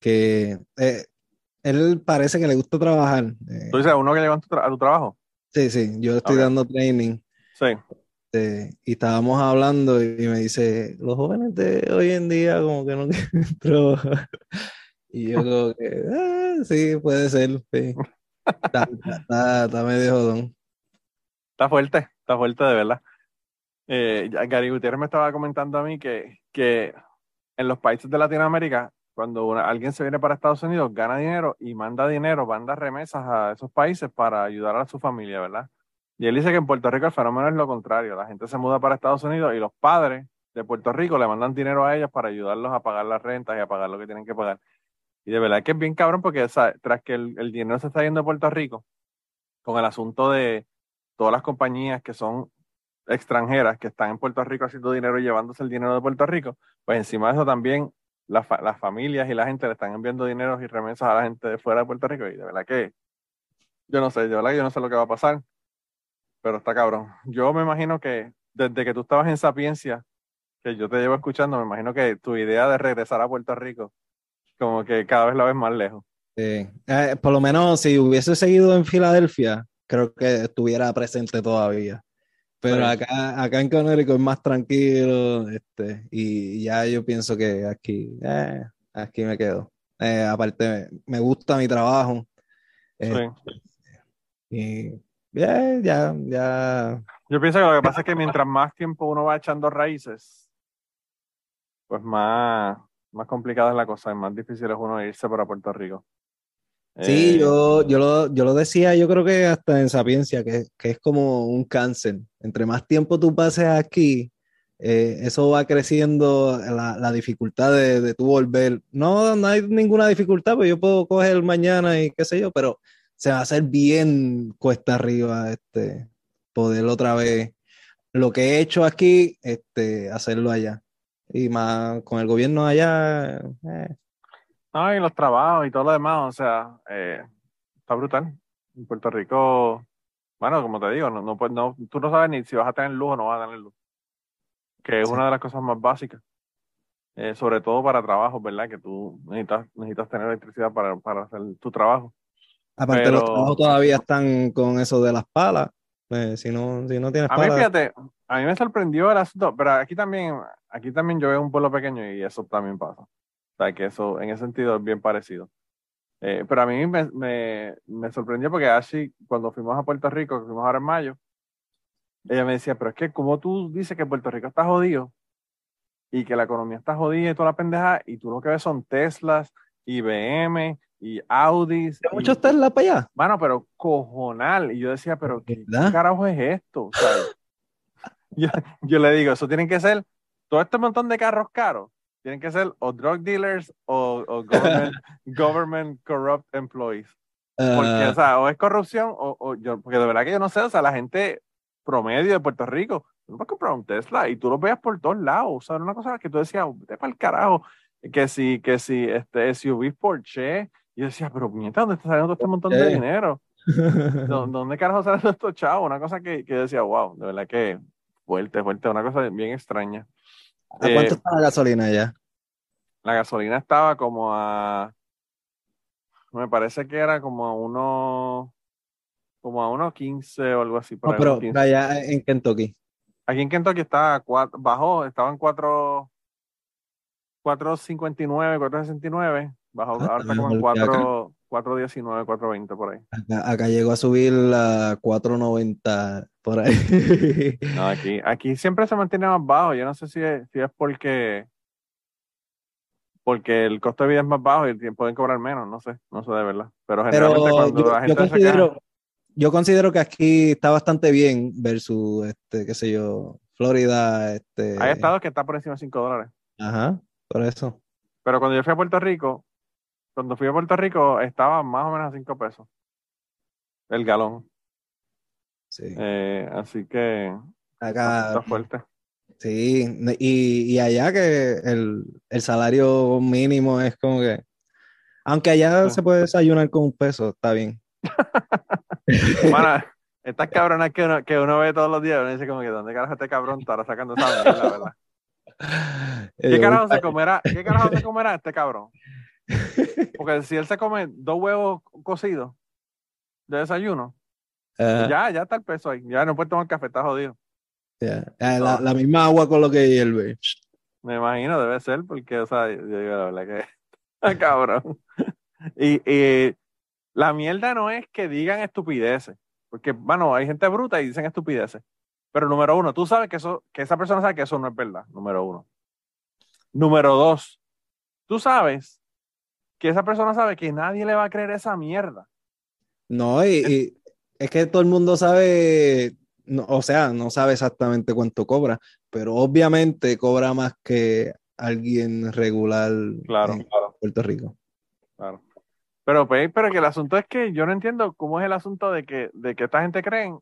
que eh, él parece que le gusta trabajar. Eh, Tú dices, uno que llegó a tu, tra- a tu trabajo. sí, sí, yo estoy dando training. Sí. Este, y estábamos hablando y me dice, los jóvenes de hoy en día como que no <laughs> quieren trabajar. Y yo como que, ah, sí, puede ser. sí. <laughs> Está, está, está medio jodón. Está fuerte, está fuerte de verdad. Eh, Gary Gutiérrez me estaba comentando a mí que, que en los países de Latinoamérica, cuando una- alguien se viene para Estados Unidos, gana dinero y manda dinero, manda remesas a esos países para ayudar a su familia, ¿verdad? Y él dice que en Puerto Rico el fenómeno es lo contrario. La gente se muda para Estados Unidos y los padres de Puerto Rico le mandan dinero a ellos para ayudarlos a pagar las rentas y a pagar lo que tienen que pagar. Y de verdad que es bien cabrón porque tras que el, el dinero se está yendo a Puerto Rico, con el asunto de todas las compañías que son extranjeras que están en Puerto Rico haciendo dinero y llevándose el dinero de Puerto Rico, pues encima de eso también las familias y la gente le están enviando dinero y remesas a la gente de fuera de Puerto Rico y de verdad que yo no sé, de verdad que yo no sé lo que va a pasar, pero está cabrón. Yo me imagino que desde que tú estabas en Sapiencia, que yo te llevo escuchando, me imagino que tu idea de regresar a Puerto Rico, como que cada vez la ves más lejos. Sí. Eh, por lo menos si hubiese seguido en Filadelfia, creo que estuviera presente todavía. Pero Sí. acá, acá en Connecticut es más tranquilo, este, y ya yo pienso que aquí, eh, aquí me quedo. Eh, aparte, me gusta mi trabajo. Sí. y ya, ya, ya. Yo pienso que lo que pasa es que mientras más tiempo uno va echando raíces, pues más, más complicada es la cosa y más difícil es uno irse para Puerto Rico. Sí, Eh, yo, yo, lo, yo lo decía, yo creo que hasta en Sapiencia, que, que es como un cáncer. Entre más tiempo tú pases aquí, eh, eso va creciendo la, la dificultad de, de tú volver. No, no hay ninguna dificultad, pues yo puedo coger mañana y qué sé yo, pero se va a hacer bien cuesta arriba, este, poder otra vez lo que he hecho aquí, este, hacerlo allá. Y más con el gobierno allá, eh, No, y los trabajos y todo lo demás, o sea, eh, está brutal. En Puerto Rico, bueno, como te digo, no, no, no, tú no sabes ni si vas a tener luz o no vas a tener luz, que es Sí. una de las cosas más básicas, Eh, sobre todo para trabajos, ¿verdad? Que tú necesitas, necesitas tener electricidad para, para hacer tu trabajo. Aparte, los trabajos todavía están con eso de las palas. Pues, si no, si no tienes A mí, palas, fíjate, a mí me sorprendió el asunto, pero aquí también, aquí también yo veo un pueblo pequeño y eso también pasa. O sea, que eso en ese sentido es bien parecido. Eh, pero a mí me, me, me sorprendió porque Ashley, cuando fuimos a Puerto Rico, que fuimos ahora en mayo, ella me decía, pero es que como tú dices que Puerto Rico está jodido y que la economía está jodida y toda la pendeja, y tú lo que ves son Teslas y BM y Audis. ¿Hay y- muchos Tesla para allá. Bueno, pero cojonal. Y yo decía, pero ¿qué ¿Verdad? carajo es esto? O sea, <laughs> yo, yo le digo, eso tienen que ser, todo este montón de carros caros, tienen que ser o drug dealers o, o government, <laughs> government corrupt employees. Porque, Ah, o sea, o es corrupción o, o yo, porque de verdad que yo no sé, o sea, la gente promedio de Puerto Rico, no puedes comprar un Tesla y tú lo veas por todos lados, o sea, era una cosa que tú decías, vete para el carajo, que si, que si, este SUV Porsche, y yo decía, pero puñeta, ¿dónde está saliendo todo este montón de dinero? <laughs> ¿Dó- ¿Dónde carajo salen <laughs> estos chavos? Una cosa que, que yo decía, wow, de verdad que fuerte, fuerte, una cosa bien extraña. ¿A cuánto Eh, está la gasolina ya? la gasolina estaba como a, me parece que era como a uno, como a unos 15 o algo así. Por No, pero unos 15. allá en Kentucky. Aquí en Kentucky está a cuatro, bajó, estaban 4, 4.59, 4.69, bajó, Ah, ahora está como en mejor que acá. 4, 4.19, 4.20 por ahí. Acá, acá llegó a subir a 4.90 por ahí. <laughs> No, aquí, aquí siempre se mantiene más bajo. Yo no sé si es, si es porque, porque el costo de vida es más bajo y pueden cobrar menos, no sé, no sé de verdad. Pero generalmente Pero cuando yo, la yo gente se considero, queja, yo considero que aquí está bastante bien versus, este, qué sé yo, Florida, este, hay estados que está por encima de 5 dólares. ajá, por eso. Pero cuando yo fui a Puerto Rico, cuando fui a Puerto Rico estaba más o menos a 5 pesos el galón. Sí. Eh, así que Acá, está fuerte. sí, y, y allá que el, el salario mínimo es como que, aunque allá Sí. se puede desayunar con un peso, está bien. <laughs> Mano, estas cabronas que uno, que uno ve todos los días, uno dice como que ¿dónde carajo este cabrón estará sacando esa mierda, verdad? ¿Qué Eh, carajo se comerá? ¿Qué carajo se comerá este cabrón? <laughs> Porque si él se come dos huevos cocidos de desayuno, ah, ya, ya está el peso ahí. Ya no puede tomar café, está jodido. Ah, la, la misma agua con lo que hierve. Me imagino, debe ser, porque, o sea, yo digo la verdad que está <laughs> cabrón. Y, y la mierda no es que digan estupideces, porque, bueno, hay gente bruta y dicen estupideces. Pero número uno, tú sabes que eso, que esa persona sabe que eso no es verdad, número uno. Número dos, tú sabes que esa persona sabe que nadie le va a creer esa mierda. No, y, y es que todo el mundo sabe, no, o sea, no sabe exactamente cuánto cobra, pero obviamente cobra más que alguien regular Claro, en claro, Puerto Rico. claro. Pero, pues, pero que el asunto es que yo no entiendo cómo es el asunto de que, de que esta gente creen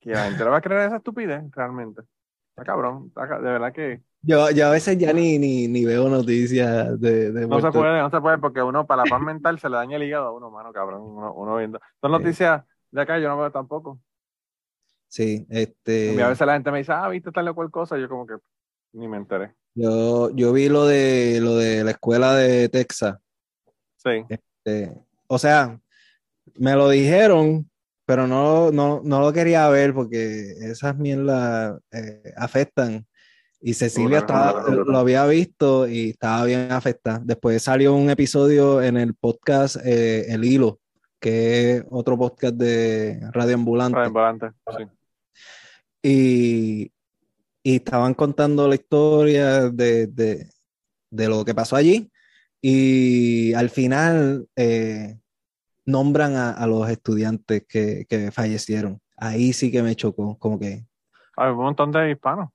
que la gente le va a creer esa estupidez realmente. Está cabrón, está de verdad que Yo, yo a veces ya ni, ni, ni veo noticias de, de no se puede, no se puede, porque uno, para la paz mental, se le daña el hígado a uno, mano, cabrón. Uno, uno viendo. Son noticias de acá, yo no veo tampoco. Sí, Y este, a veces la gente me dice, ah, viste tal o cual cosa, y yo como que ni me enteré. yo, yo vi lo de, lo de la escuela de Texas. Sí, Este, o sea, me lo dijeron, pero no, no, no lo quería ver porque esas mierdas eh, afectan. Y Cecilia estaba, lo había visto y estaba bien afectada. Después salió un episodio en el podcast eh, El Hilo, que es otro podcast de Radio Ambulante. para volante, sí. Y, y estaban contando la historia de, de- de lo que pasó allí. Y al final eh, nombran a, a los estudiantes que, que fallecieron. Ahí sí que me chocó, como que Hay un montón de hispanos.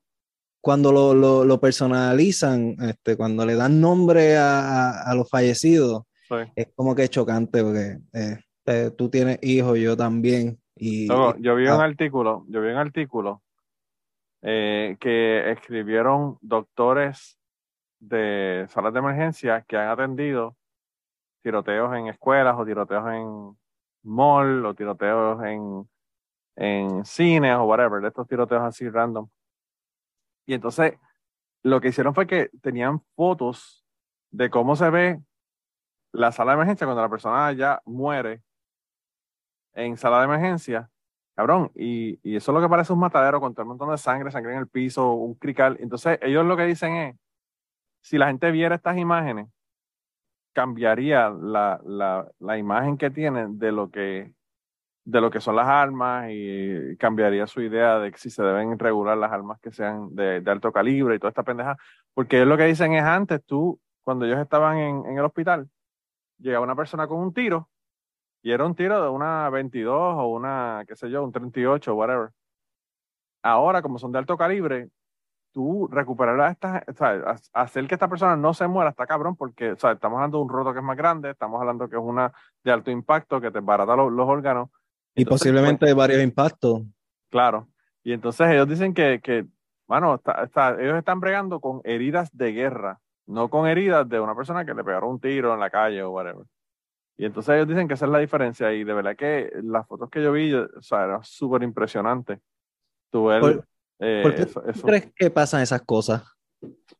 cuando lo, lo- lo personalizan, este, cuando le dan nombre a, a- a los fallecidos, Sí. es como que chocante porque eh, eh, tú tienes hijos, yo también. Y, Luego, yo vi un ah. artículo, yo vi un artículo eh, que escribieron doctores de salas de emergencia que han atendido tiroteos en escuelas o tiroteos en mall o tiroteos en, en cines o whatever, de estos tiroteos así random. Y entonces lo que hicieron fue que tenían fotos de cómo se ve la sala de emergencia cuando la persona ya muere en sala de emergencia, cabrón, y, y eso es lo que parece un matadero con todo el montón de sangre, sangre en el piso, un crical. Entonces, ellos lo que dicen es, si la gente viera estas imágenes, cambiaría la, la, la imagen que tienen de lo que, de lo que son las armas y cambiaría su idea de que si se deben regular las armas que sean de, de alto calibre y toda esta pendeja. Porque ellos lo que dicen es antes, tú, cuando ellos estaban en, el hospital, llegaba una persona con un tiro y era un tiro de una 22 o una, qué sé yo, un 38 o whatever. Ahora, como son de alto calibre, tú recuperar a estas, o sea, ha- hacer que esta persona no se muera está cabrón porque, o sea, estamos hablando de un roto que es más grande, estamos hablando que es una de alto impacto que te barata los, los órganos. y Entonces, posiblemente varios impactos. pues, claro. Y entonces ellos dicen que, que bueno, está- está- ellos están bregando con heridas de guerra, no con heridas de una persona que le pegaron un tiro en la calle o whatever. Y entonces ellos dicen que esa es la diferencia y de verdad que las fotos que yo vi, yo- o sea, era súper impresionante. Tu ver, ¿Por- eh, ¿Por qué eso- eso. crees que pasan esas cosas?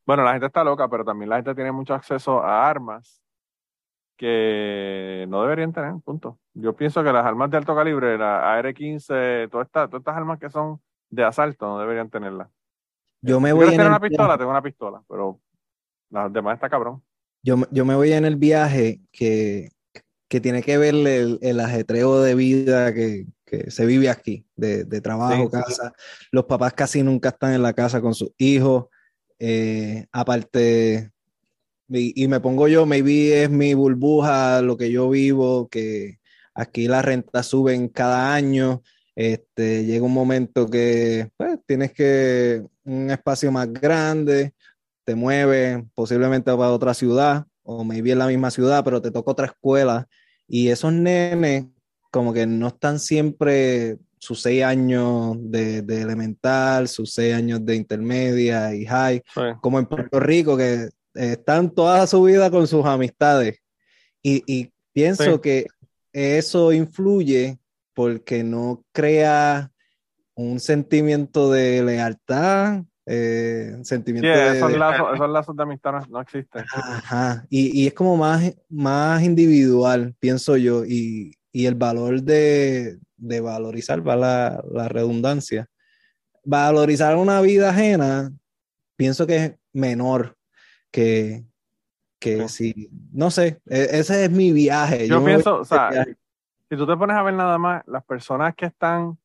Bueno, la gente está loca, pero también la gente tiene mucho acceso a armas que no deberían tener, punto. Yo pienso que las armas de alto calibre, la AR-15, todas estas, todas estas armas que son de asalto, no deberían tenerlas. Yo me Si voy en tener el una pistola, tengo una pistola, pero las demás está cabrón. yo, me- yo me voy en el viaje que, que tiene que ver el, el ajetreo de vida que, que se vive aquí, de, de trabajo, Sí, sí, casa. Los papás casi nunca están en la casa con sus hijos. Eh, aparte, y, y me pongo yo, maybe es mi burbuja, lo que yo vivo, que aquí las rentas suben cada año. Este, llega un momento que pues, tienes que un espacio más grande, te mueves posiblemente para otra ciudad, o maybe en la misma ciudad, pero te toca otra escuela. Y esos nenes, como que no están siempre sus seis años de, de elemental, sus seis años de intermedia y high, Sí. como en Puerto Rico, que están toda su vida con sus amistades. Y, y pienso Sí. que eso influye porque no crea un sentimiento de lealtad, eh, sentimiento de, esos de- lazos, esos lazos de amistad no, no existen. Ajá, y, y es como más, más individual, pienso yo, y, y el valor de, de valorizar, va la, la redundancia, valorizar una vida ajena, pienso que es menor que, que si, no sé, e- ese es mi viaje. Yo voy pienso, o sea, viaje. si tú te pones a ver nada más, las personas que están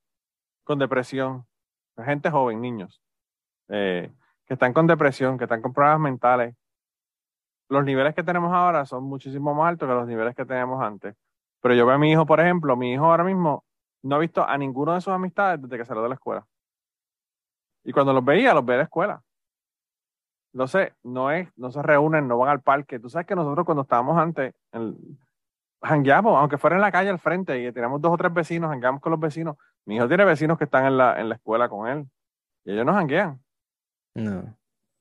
con depresión, gente joven, niños, eh, que están con depresión, que están con problemas mentales. Los niveles que tenemos ahora son muchísimo más altos que los niveles que teníamos antes. Pero yo veo a mi hijo, por ejemplo, mi hijo ahora mismo no ha visto a ninguno de sus amistades desde que salió de la escuela. Y cuando los veía, los veía en la escuela. Entonces, no es, no se reúnen, no van al parque. Tú sabes que nosotros cuando estábamos antes, jangueamos, aunque fuera en la calle al frente y teníamos dos o tres vecinos, jangueamos con los vecinos. Mi hijo tiene vecinos que están en la, en la escuela con él y ellos no janguean. No.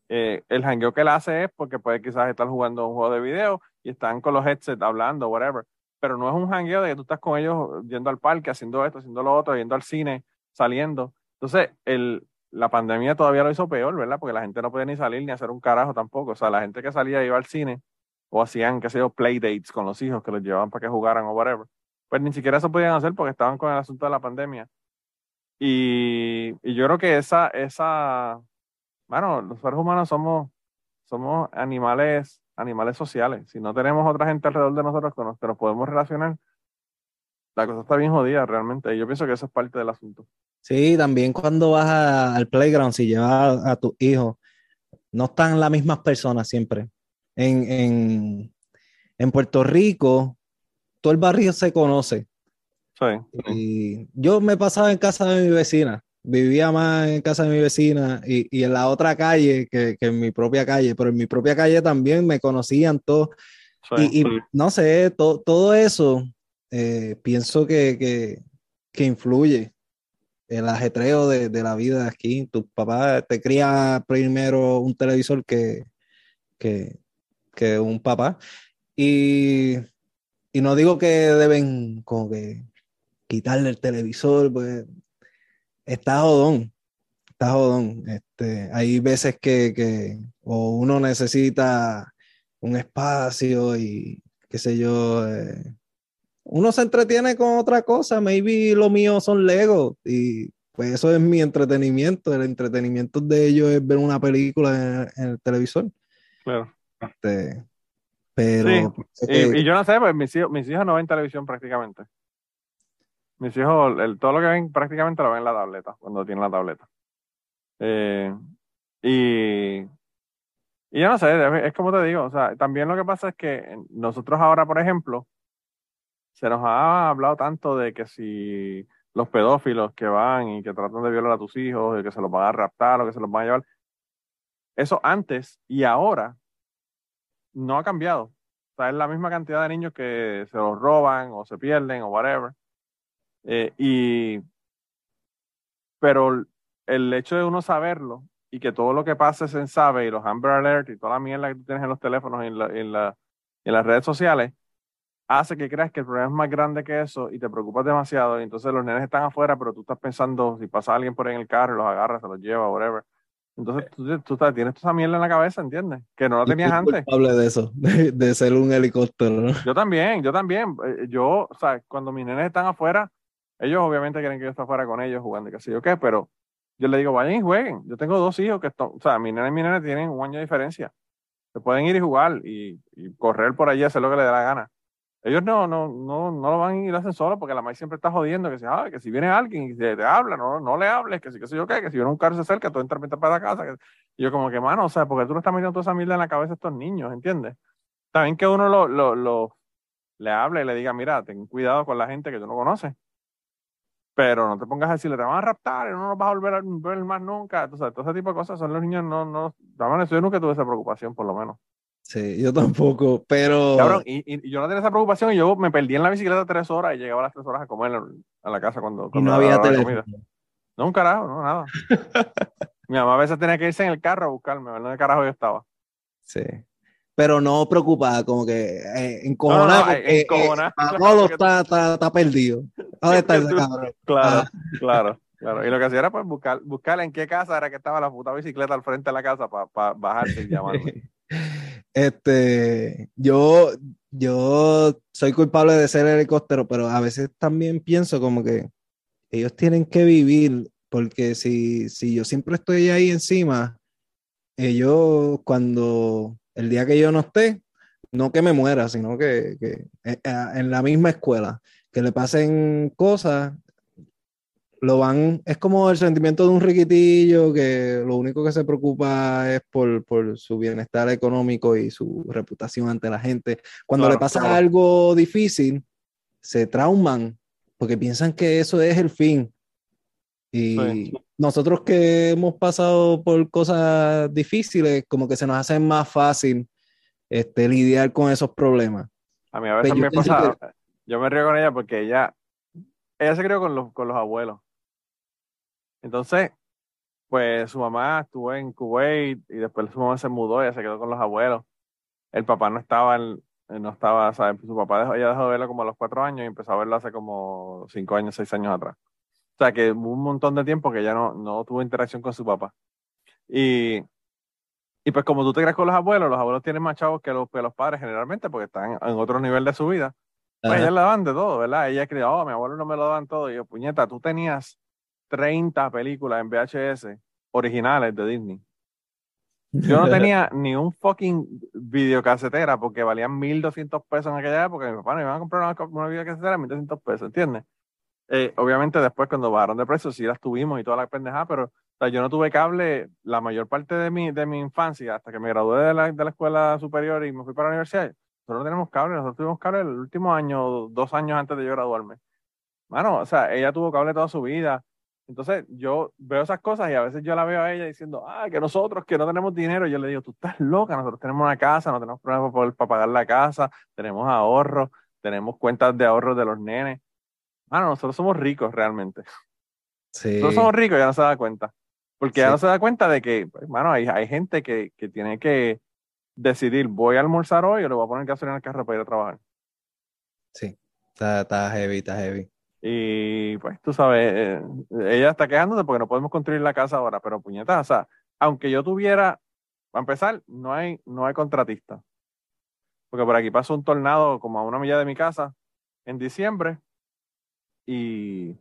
Eh, el jangueo que él hace es porque puede quizás estar jugando un juego de video y están con los headsets hablando, whatever. Pero no es un jangueo de que tú estás con ellos yendo al parque, haciendo esto, haciendo lo otro, yendo al cine, saliendo. Entonces, el, la pandemia todavía lo hizo peor, ¿verdad? Porque la gente no podía ni salir ni hacer un carajo tampoco. O sea, la gente que salía iba al cine o hacían, qué sé yo, play dates con los hijos que los llevaban para que jugaran o whatever. Pues ni siquiera eso podían hacer porque estaban con el asunto de la pandemia. Y, y yo creo que esa, esa, bueno, los seres humanos somos, somos animales, animales sociales. Si no tenemos otra gente alrededor de nosotros con los que nos podemos relacionar, la cosa está bien jodida realmente. Y yo pienso que eso es parte del asunto. Sí, también cuando vas al playground, si llevas a, tus hijos, no están las mismas personas siempre. En, en, Puerto Rico, todo el barrio se conoce. Sí. Y yo me pasaba en casa de mi vecina, vivía más en casa de mi vecina y, y en la otra calle que, que, en mi propia calle, pero en mi propia calle también me conocían todos. y, no sé, todo eso eh, pienso que, que, que influye el ajetreo de, de, la vida aquí. Tu papá te cría primero un televisor que, que, que un papá. Y, y, no digo que deben como que quitarle el televisor, pues está jodón, está jodón. Este, hay veces que, que o uno necesita un espacio y qué sé yo, eh, uno se entretiene con otra cosa, maybe lo mío son Lego y pues eso es mi entretenimiento, el entretenimiento de ellos es ver una película en, el televisor. Claro. Este, pero... y, yo no sé, pues mis hijos, mis hijos no ven televisión prácticamente. Mis hijos, el, todo lo que ven prácticamente lo ven en la tableta, cuando tienen la tableta. Eh, y, y yo no sé, es como te digo, o sea, también lo que pasa es que nosotros ahora, por ejemplo, se nos ha hablado tanto de que si los pedófilos que van y que tratan de violar a tus hijos, y que se los van a raptar o que se los van a llevar, eso antes y ahora no ha cambiado. O sea, es la misma cantidad de niños que se los roban o se pierden o whatever. Eh, y, pero el hecho de uno saberlo y que todo lo que pasa se sabe y los Amber Alert y toda la mierda que tú tienes en los teléfonos y en, en, la, en las redes sociales, hace que creas que el problema es más grande que eso y te preocupas demasiado y entonces los nenes están afuera, pero tú estás pensando si pasa alguien por ahí en el carro y los agarra, se los lleva, whatever. Entonces tú, tú, tienes toda esa mierda en la cabeza, ¿entiendes? Que no la tenías antes. Hable de eso, <laughs> de, ser un helicóptero. Yo también, yo también. Eh, yo, o sea, cuando mis nenes están afuera, ellos obviamente quieren que yo esté afuera con ellos jugando, qué sé yo qué, pero yo les digo, vayan y jueguen. Yo tengo dos hijos que están, o sea, mi nene y mi nene tienen un año de diferencia. Se pueden ir y jugar y, y correr por allí, hacer lo que les dé la gana. Ellos no, no, no, no lo van y lo hacen solo porque la maíz siempre está jodiendo que si, ah, que si viene alguien y te, habla, no, no le hables, que si, que sé yo qué, que si viene un carro se acerca, tú entras para la casa. Y yo como que, mano, o sea, porque tú le estás metiendo toda esa mierda en la cabeza a estos niños, ¿entiendes? También que uno lo, lo, lo, le hable y le diga, mira, ten cuidado con la gente que tú no conoces. Pero no te pongas a decirle, te van a raptar y no nos vas a volver a ver más nunca. Entonces, todo ese tipo de cosas son los niños, no, no, yo nunca tuve esa preocupación, por lo menos. Sí, yo tampoco, pero. Cabrón, y, yo no tenía esa preocupación y yo me perdí en la bicicleta tres horas y llegaba a las tres horas a comer a la casa cuando. no había teléfono. No, un carajo, no, nada. <laughs> Mi mamá a veces tenía que irse en el carro a buscarme, ¿verdad? ¿Dónde carajo yo estaba? Sí. Pero no preocupada, como que eh, encojonada. No, eh, encojonada. Eh, todo está, está, está, perdido. <laughs> ¿Dónde está ese cabrón? Claro, ah. claro. Claro, y lo que hacía era pues buscar, buscar en qué casa era que estaba la puta bicicleta al frente de la casa para pa bajarse y llamarme. <laughs> Este, yo, yo soy culpable de ser helicóptero, pero a veces también pienso como que ellos tienen que vivir, porque si, si yo siempre estoy ahí encima, ellos cuando el día que yo no esté, no que me muera, sino que, que eh, eh, en la misma escuela, que le pasen cosas, lo van, es como el sentimiento de un riquitillo que lo único que se preocupa es por, por su bienestar económico y su reputación ante la gente. Cuando Claro, le pasa claro. algo difícil, se trauman porque piensan que eso es el fin. Y Sí. Nosotros que hemos pasado por cosas difíciles, como que se nos hace más fácil este, lidiar con esos problemas. A mí a veces mi yo pienso esposa, yo me río con ella porque ella, ella se crió con los, con los abuelos. Entonces, pues su mamá estuvo en Kuwait y después su mamá se mudó, ella se quedó con los abuelos. El papá no estaba, no estaba, ¿sabes? Su papá dejó, ella dejó de verlo como a los cuatro años y empezó a verlo hace como cinco años, seis años atrás. O sea que hubo un montón de tiempo que ella no, no tuvo interacción con su papá. Y, y pues como tú te creas con los abuelos, los abuelos tienen más chavos que los, que los padres generalmente porque están en otro nivel de su vida. Pues Ajá. le daban de todo, ¿verdad? Ella creía, oh, mi abuelo no me lo daban todo. Y yo, puñeta, tú tenías 30 películas en VHS originales de Disney. Yo no <laughs> tenía ni un fucking videocasetera porque valían 1200 pesos en aquella época. Mi papá me iba a comprar una, una videocasetera en 1200 pesos, ¿entiendes? Eh, obviamente después cuando bajaron de precio sí las tuvimos y toda la pendejada, pero o sea, yo no tuve cable la mayor parte de mi, de mi infancia hasta que me gradué de la, de la escuela superior y me fui para la universidad. Nosotros no tenemos cable, nosotros tuvimos cable el último año, dos años antes de yo graduarme. Mano, o sea, ella tuvo cable toda su vida. Entonces yo veo esas cosas y a veces yo la veo a ella diciendo, ah, que nosotros que no tenemos dinero. Y yo le digo, tú estás loca, nosotros tenemos una casa, no tenemos problemas para, pagar la casa, tenemos ahorros, tenemos cuentas de ahorros de los nenes. Mano, nosotros somos ricos realmente. Sí. Nosotros somos ricos, ya no se da cuenta. Porque ya no se da cuenta de que, pues, mano, hay, hay gente que, que tiene que decidir, voy a almorzar hoy o le voy a poner gasolina al carro para ir a trabajar. Sí, está, está heavy, está heavy. Y pues tú sabes, eh, ella está quejándose porque no podemos construir la casa ahora, pero puñetas, o sea, aunque yo tuviera, para empezar, no hay, no hay contratista. Porque por aquí pasó un tornado como a una milla de mi casa en diciembre y,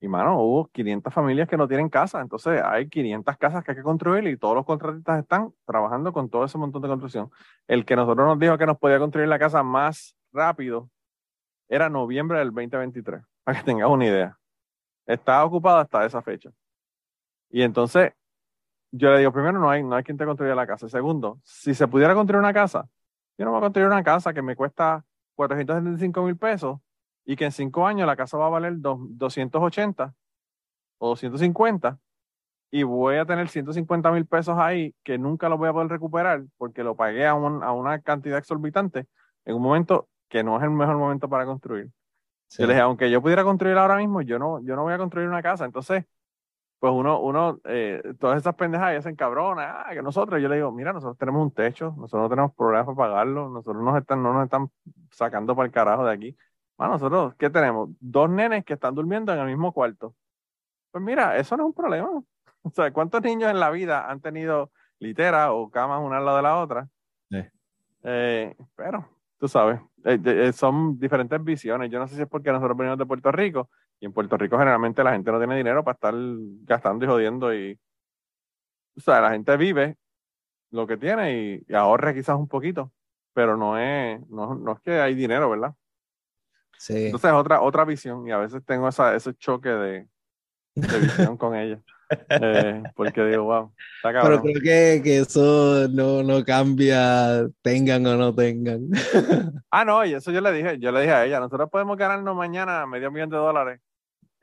y mano, hubo 500 familias que no tienen casa, entonces hay 500 casas que hay que construir y todos los contratistas están trabajando con todo ese montón de construcción. El que nosotros nos dijo que nos podía construir la casa más rápido era noviembre del 2023, <laughs> para que tengas una idea. Estaba ocupado hasta esa fecha. Y entonces, yo le digo, primero, no hay, no hay quien te construya la casa. Segundo, si se pudiera construir una casa, yo no voy a construir una casa que me cuesta 475 mil pesos y que en cinco años la casa va a valer dos- 280 o 250 y voy a tener 150 mil pesos ahí que nunca los voy a poder recuperar porque lo pagué a, un- a una cantidad exorbitante en un momento que no es el mejor momento para construir. Sí. Yo le dije, aunque yo pudiera construir ahora mismo, yo no, yo no voy a construir una casa. Entonces, pues uno, uno, eh, todas esas pendejas ya se ah, que nosotros, yo le digo, mira, nosotros tenemos un techo, nosotros no tenemos problemas para pagarlo, nosotros nos están, no nos están sacando para el carajo de aquí. Bueno, nosotros, ¿qué tenemos? Dos nenes que están durmiendo en el mismo cuarto. Pues mira, eso no es un problema. <laughs> O sea, ¿cuántos niños en la vida han tenido litera o camas una al lado de la otra? Sí. Eh, pero, tú sabes, eh, eh, son diferentes visiones. Yo no sé si es porque nosotros venimos de Puerto Rico y en Puerto Rico generalmente la gente no tiene dinero para estar gastando y jodiendo y, o sea, la gente vive lo que tiene y, y ahorra quizás un poquito, pero no es, no, no es que hay dinero, ¿verdad? Sí. Entonces es otra, otra visión y a veces tengo esa, ese choque de, de visión con ella. <laughs> Eh, porque digo, wow, está Pero cabrón. creo que, que eso no, no cambia, tengan o no tengan. <laughs> Ah, no, y eso yo le dije, yo le dije a ella, nosotros podemos ganarnos mañana medio millón de dólares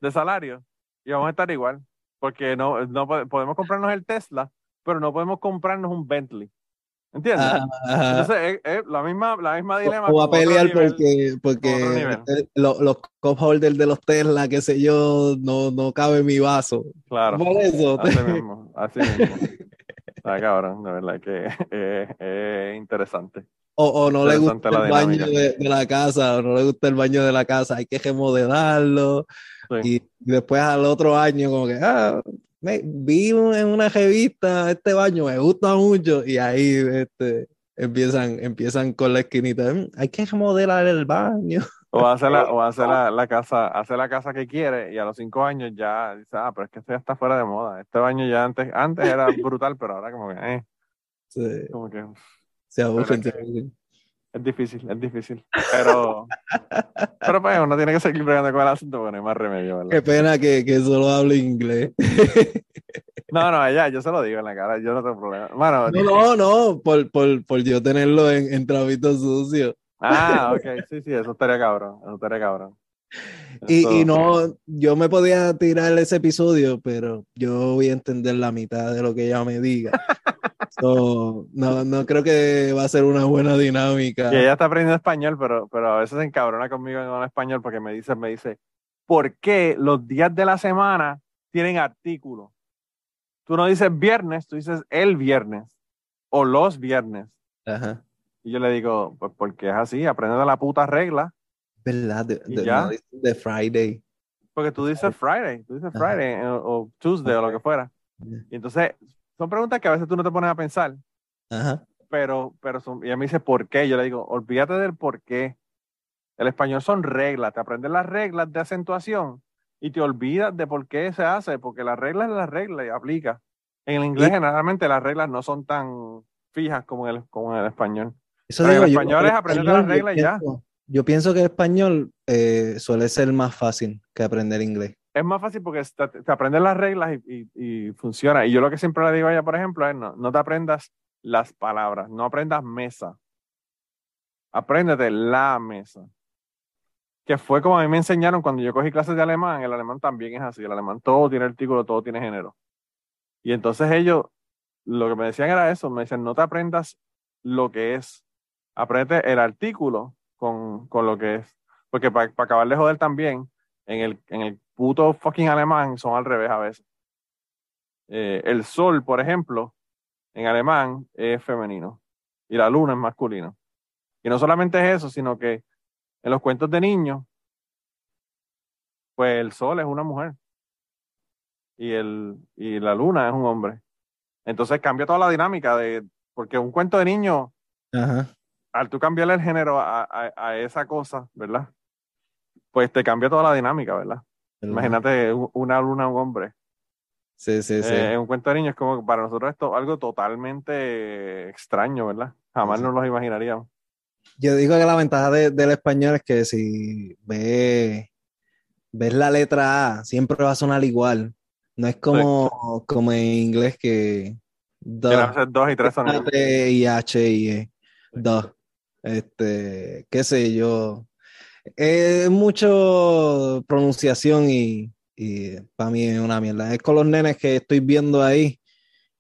de salario y vamos a estar igual, porque no, no po- podemos comprarnos el Tesla, pero no podemos comprarnos un Bentley. ¿Entiendes? Ajá. Entonces es, es la misma, la misma dilema. O a con otro pelear nivel. porque, porque nivel. eh, lo- los cup holders de los Tesla, qué sé yo, no, no cabe en mi vaso. Claro. Por eso. Así mismo, así mismo. <laughs> Está cabrón, de verdad que es, es interesante. O, o no le gusta el baño de, de la casa, o no le gusta el baño de la casa, hay que remodelarlo. Sí. Y después al otro año, como que, ah, me, vi en una revista este baño, me gusta mucho. Y ahí este, empiezan, empiezan con la esquinita, "Mm, hay que remodelar el baño. O hace la, o hace la, <laughs> la casa, hace la casa que quiere y a los cinco años ya dice, ah, pero es que esto ya está fuera de moda. Este baño ya antes, antes era <laughs> brutal, pero ahora como que, eh, Se, como que se aburren. Es difícil, es difícil. Pero, pero pues uno tiene que seguir bregando con el asunto porque no hay más remedio, ¿verdad? Qué pena que, que solo hable inglés. <laughs> No, no, ya, yo se lo digo en la cara, yo no tengo problema. Bueno, No, no, no, por, por, por yo tenerlo en, en trapitos sucios. ah, ok, sí, sí, eso estaría cabrón, eso estaría cabrón. <laughs> Y, y no, yo me podía tirar ese episodio, pero yo voy a entender la mitad de lo que ella me diga. <laughs> So, no, no creo que va a ser una buena dinámica. Y ella está aprendiendo español, pero, pero a veces se encabrona conmigo en español porque me dice, me dice, ¿por qué los días de la semana tienen artículos? Tú no dices viernes, tú dices el viernes o los viernes. Ajá. Y yo le digo, pues porque es así, aprende de la puta regla. ¿Verdad? De, ¿Y de- ya? no de Friday. Porque tú dices Friday, tú dices Ajá. Friday eh, o, Tuesday o lo que fuera. Y entonces son preguntas que a veces tú no te pones a pensar, Ajá. pero, pero son, y ella me dice por qué. Yo le digo, olvídate del por qué. El español son reglas, te aprendes las reglas de acentuación y te olvidas de por qué se hace, porque las reglas es las reglas y aplica. En el inglés Y- generalmente las reglas no son tan fijas como en el, como en el español. Eso Pero en digo yo, español es el aprenderte las yo reglas y ya. Yo pienso que español eh, suele ser más fácil que aprender inglés. Es más fácil porque te, te aprendes las reglas y, funciona. Y yo lo que siempre le digo a ella, por ejemplo, es no, no te aprendas las palabras, no aprendas mesa. Apréndete la mesa. Que fue como a mí me enseñaron cuando yo cogí clases de alemán. El alemán también es así. El alemán todo tiene artículo, todo tiene género. Y entonces ellos, lo que me decían era eso. Me decían, no te aprendas lo que es. Aprende el artículo con, con lo que es. Porque para acabar de joder también, en el, en el puto fucking alemán son al revés a veces. Eh, el sol, por ejemplo, en alemán es femenino y la luna es masculino. Y no solamente es eso, sino que en los cuentos de niños, pues el sol es una mujer y, el, y la luna es un hombre. Entonces cambia toda la dinámica de, porque un cuento de niño, Ajá. Al tú cambiarle el género a, a- a esa cosa, ¿verdad? Pues te cambia toda la dinámica, ¿verdad? Imagínate u- una luna, un hombre. Sí, sí, sí. Eh, un cuento de niños es como que para nosotros esto algo totalmente extraño, ¿verdad? Jamás Sí. nos los imaginaríamos. Yo digo que la ventaja de- del español es que si ves, ves la letra A, siempre va a sonar igual. No es como, como en inglés que veces dos y tres sonidos. T y H y E. The. Este, qué sé yo. Es mucho pronunciación y, y para mí es una mierda. Es con los nenes que estoy viendo ahí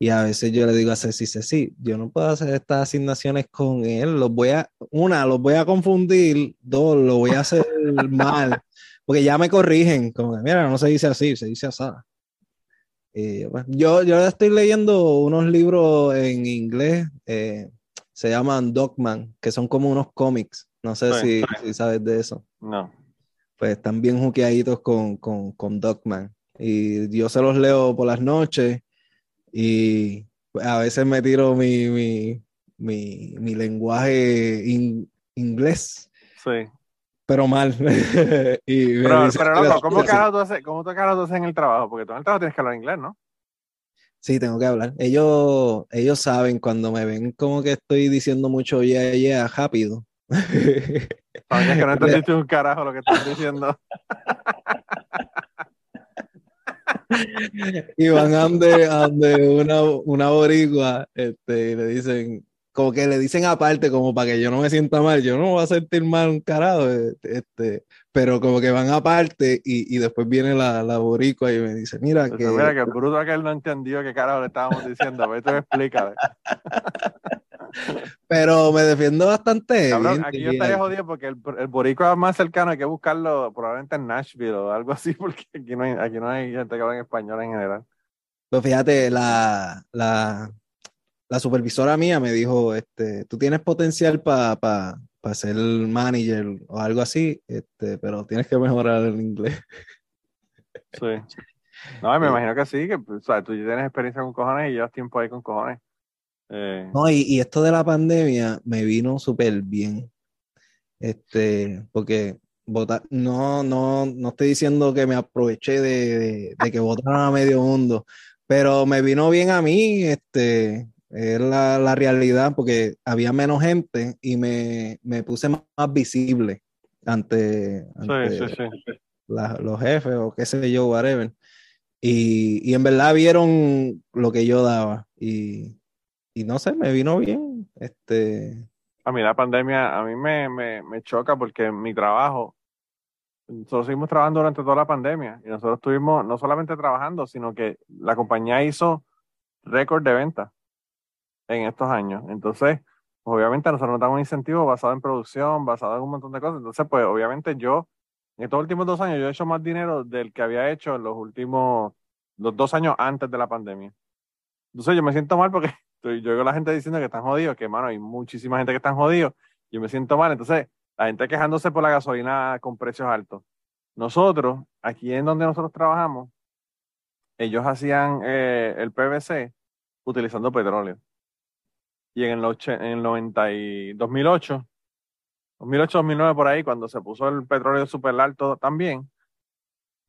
y a veces yo le digo a Ceci, Ceci, yo no puedo hacer estas asignaciones con él. Los voy a, una, los voy a confundir. Dos, lo voy a hacer <laughs> mal. Porque ya me corrigen. Como que, mira, no se dice así, se dice así. Y, bueno, yo, yo estoy leyendo unos libros en inglés, eh, se llaman Dogman, que son como unos cómics. No sé Sí, si, si sabes de eso. No. Pues están bien juqueaditos con, con, con Dogman. Y yo se los leo por las noches y a veces me tiro mi, mi, mi, mi lenguaje in- inglés, Sí. pero mal. <laughs> y Pero, pero "Mira, loco, ¿cómo sí, carajo tú haces, cómo tú carajo tú haces en el trabajo? Porque tú en el trabajo tienes que hablar inglés, ¿no? Sí, tengo que hablar. Ellos, ellos saben cuando me ven como que estoy diciendo mucho yeah, yeah, rápido. <laughs> Sabes que no <laughs> entendiste un carajo lo que estás diciendo. <laughs> Y van ande, ande una, una boricua, este, y le dicen, como que le dicen aparte, como para que yo no me sienta mal, yo no me voy a sentir mal un carajo, este, pero como que van aparte y, y después viene la, la boricua y me dice, mira que, Entonces, mira que el bruto aquel no entendió qué carajo le estábamos diciendo. Ve tú explícale. <laughs> pero me defiendo bastante Cabrón, bien, aquí yo diría estaría yo. jodido porque el, el boricua más cercano hay que buscarlo probablemente en Nashville o algo así, <laughs> porque aquí no hay, aquí no hay gente que habla en español en general. Pues fíjate, la, la, la supervisora mía me dijo, este, tú tienes potencial para ser manager o algo así, este, pero tienes que mejorar el inglés. Sí. No, me <laughs> Sí. imagino que sí, que o sea, tú ya tienes experiencia con cojones y llevas tiempo ahí con cojones. Eh, No, y, y esto de la pandemia me vino súper bien. Este, porque votar, no, no, no estoy diciendo que me aproveché de, de- de que votaron a medio mundo, pero me vino bien a mí, este, es la, la realidad porque había menos gente y me, me puse más, más visible ante, ante Sí, sí, sí. la- los jefes o qué sé yo, whatever. Y, y en verdad vieron lo que yo daba y, y no sé, me vino bien. Este, A mí la pandemia, a mí me, me, me choca porque mi trabajo, nosotros seguimos trabajando durante toda la pandemia y nosotros estuvimos no solamente trabajando, sino que la compañía hizo récord de ventas en estos años. Entonces, pues, obviamente nosotros nos damos un incentivo basado en producción, basado en un montón de cosas. Entonces, pues obviamente yo, en estos últimos dos años, yo he hecho más dinero del que había hecho en los últimos, los dos años antes de la pandemia. Entonces yo me siento mal porque <laughs> yo veo a la gente diciendo que están jodidos, que mano, hay muchísima gente que están jodidos. Yo me siento mal. Entonces, la gente quejándose por la gasolina con precios altos. Nosotros, aquí en donde nosotros trabajamos, ellos hacían eh, el PVC utilizando petróleo. Y en el, och- en el 90 y 2008, 2008, 2009 por ahí, cuando se puso el petróleo súper alto también,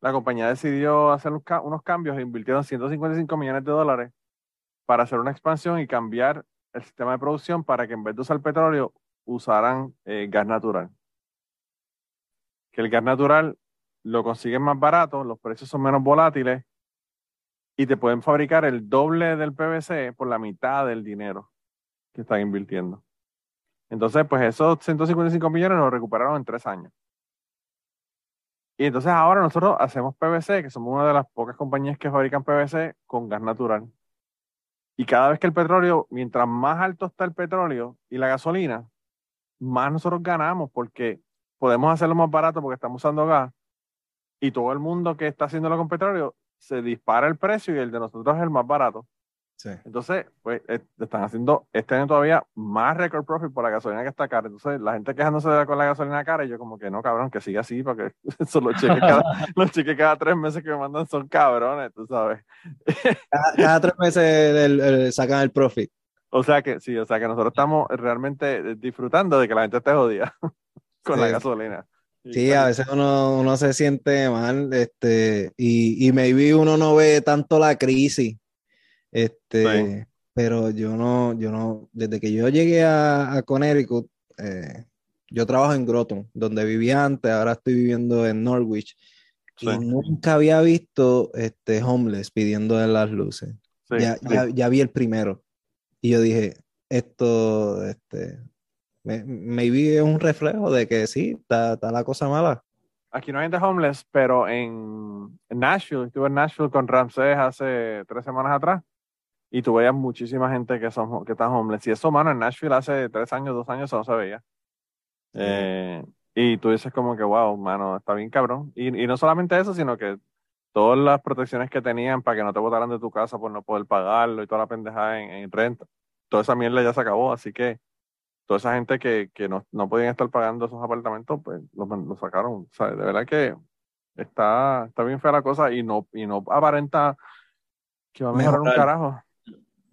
la compañía decidió hacer unos cambios e invirtieron 155 millones de dólares para hacer una expansión y cambiar el sistema de producción para que en vez de usar petróleo, usaran eh, gas natural. Que el gas natural lo consiguen más barato, los precios son menos volátiles y te pueden fabricar el doble del PVC por la mitad del dinero que están invirtiendo. Entonces, pues esos 155 millones los recuperaron en tres años. Y entonces ahora nosotros hacemos PVC, que somos una de las pocas compañías que fabrican PVC con gas natural. Y cada vez que el petróleo, mientras más alto está el petróleo y la gasolina, más nosotros ganamos porque podemos hacerlo más barato porque estamos usando gas. Y todo el mundo que está haciéndolo con petróleo se dispara el precio y el de nosotros es el más barato. Sí. Entonces, pues eh, están haciendo este año todavía más record profit por la gasolina que está cara. Entonces, la gente quejándose de- con la gasolina cara, y yo como que no, cabrón, que siga así, porque <laughs> eso los cheques cada, <laughs> los cheques cada tres meses que me mandan son cabrones, tú sabes. Cada, cada tres meses el- el- sacan el profit. O sea que sí, o sea que nosotros estamos realmente disfrutando de que la gente esté jodida <laughs> con la gasolina. Sí, a veces uno, uno se siente mal, este, y, y maybe uno no ve tanto la crisis, este, Sí. pero yo no, yo no, desde que yo llegué a, a Connecticut, eh, yo trabajo en Groton, donde vivía antes, ahora estoy viviendo en Norwich, Sí. y nunca había visto, este, homeless pidiendo en las luces. sí, Ya, ya, ya vi el primero, y yo dije, esto, este, me- maybe es un reflejo de que sí, está, está la cosa mala. Aquí no hay gente homeless, pero en, en Nashville, estuve en Nashville con Ramsés hace tres semanas atrás y tú veías muchísima gente que, son, que están homeless. Y eso, mano, en Nashville hace tres años, dos años, eso no se veía. Eh, y tú dices como que, wow, mano, está bien cabrón. Y, y no solamente eso, sino que todas las protecciones que tenían para que no te botaran de tu casa por no poder pagarlo y toda la pendejada en, en renta, toda esa mierda ya se acabó. Así que toda esa gente que, que no, no podían estar pagando esos apartamentos, pues los, los sacaron. Sea, de verdad que está, está bien fea la cosa y no, y no aparenta que va a mejorar un Mejorar. carajo.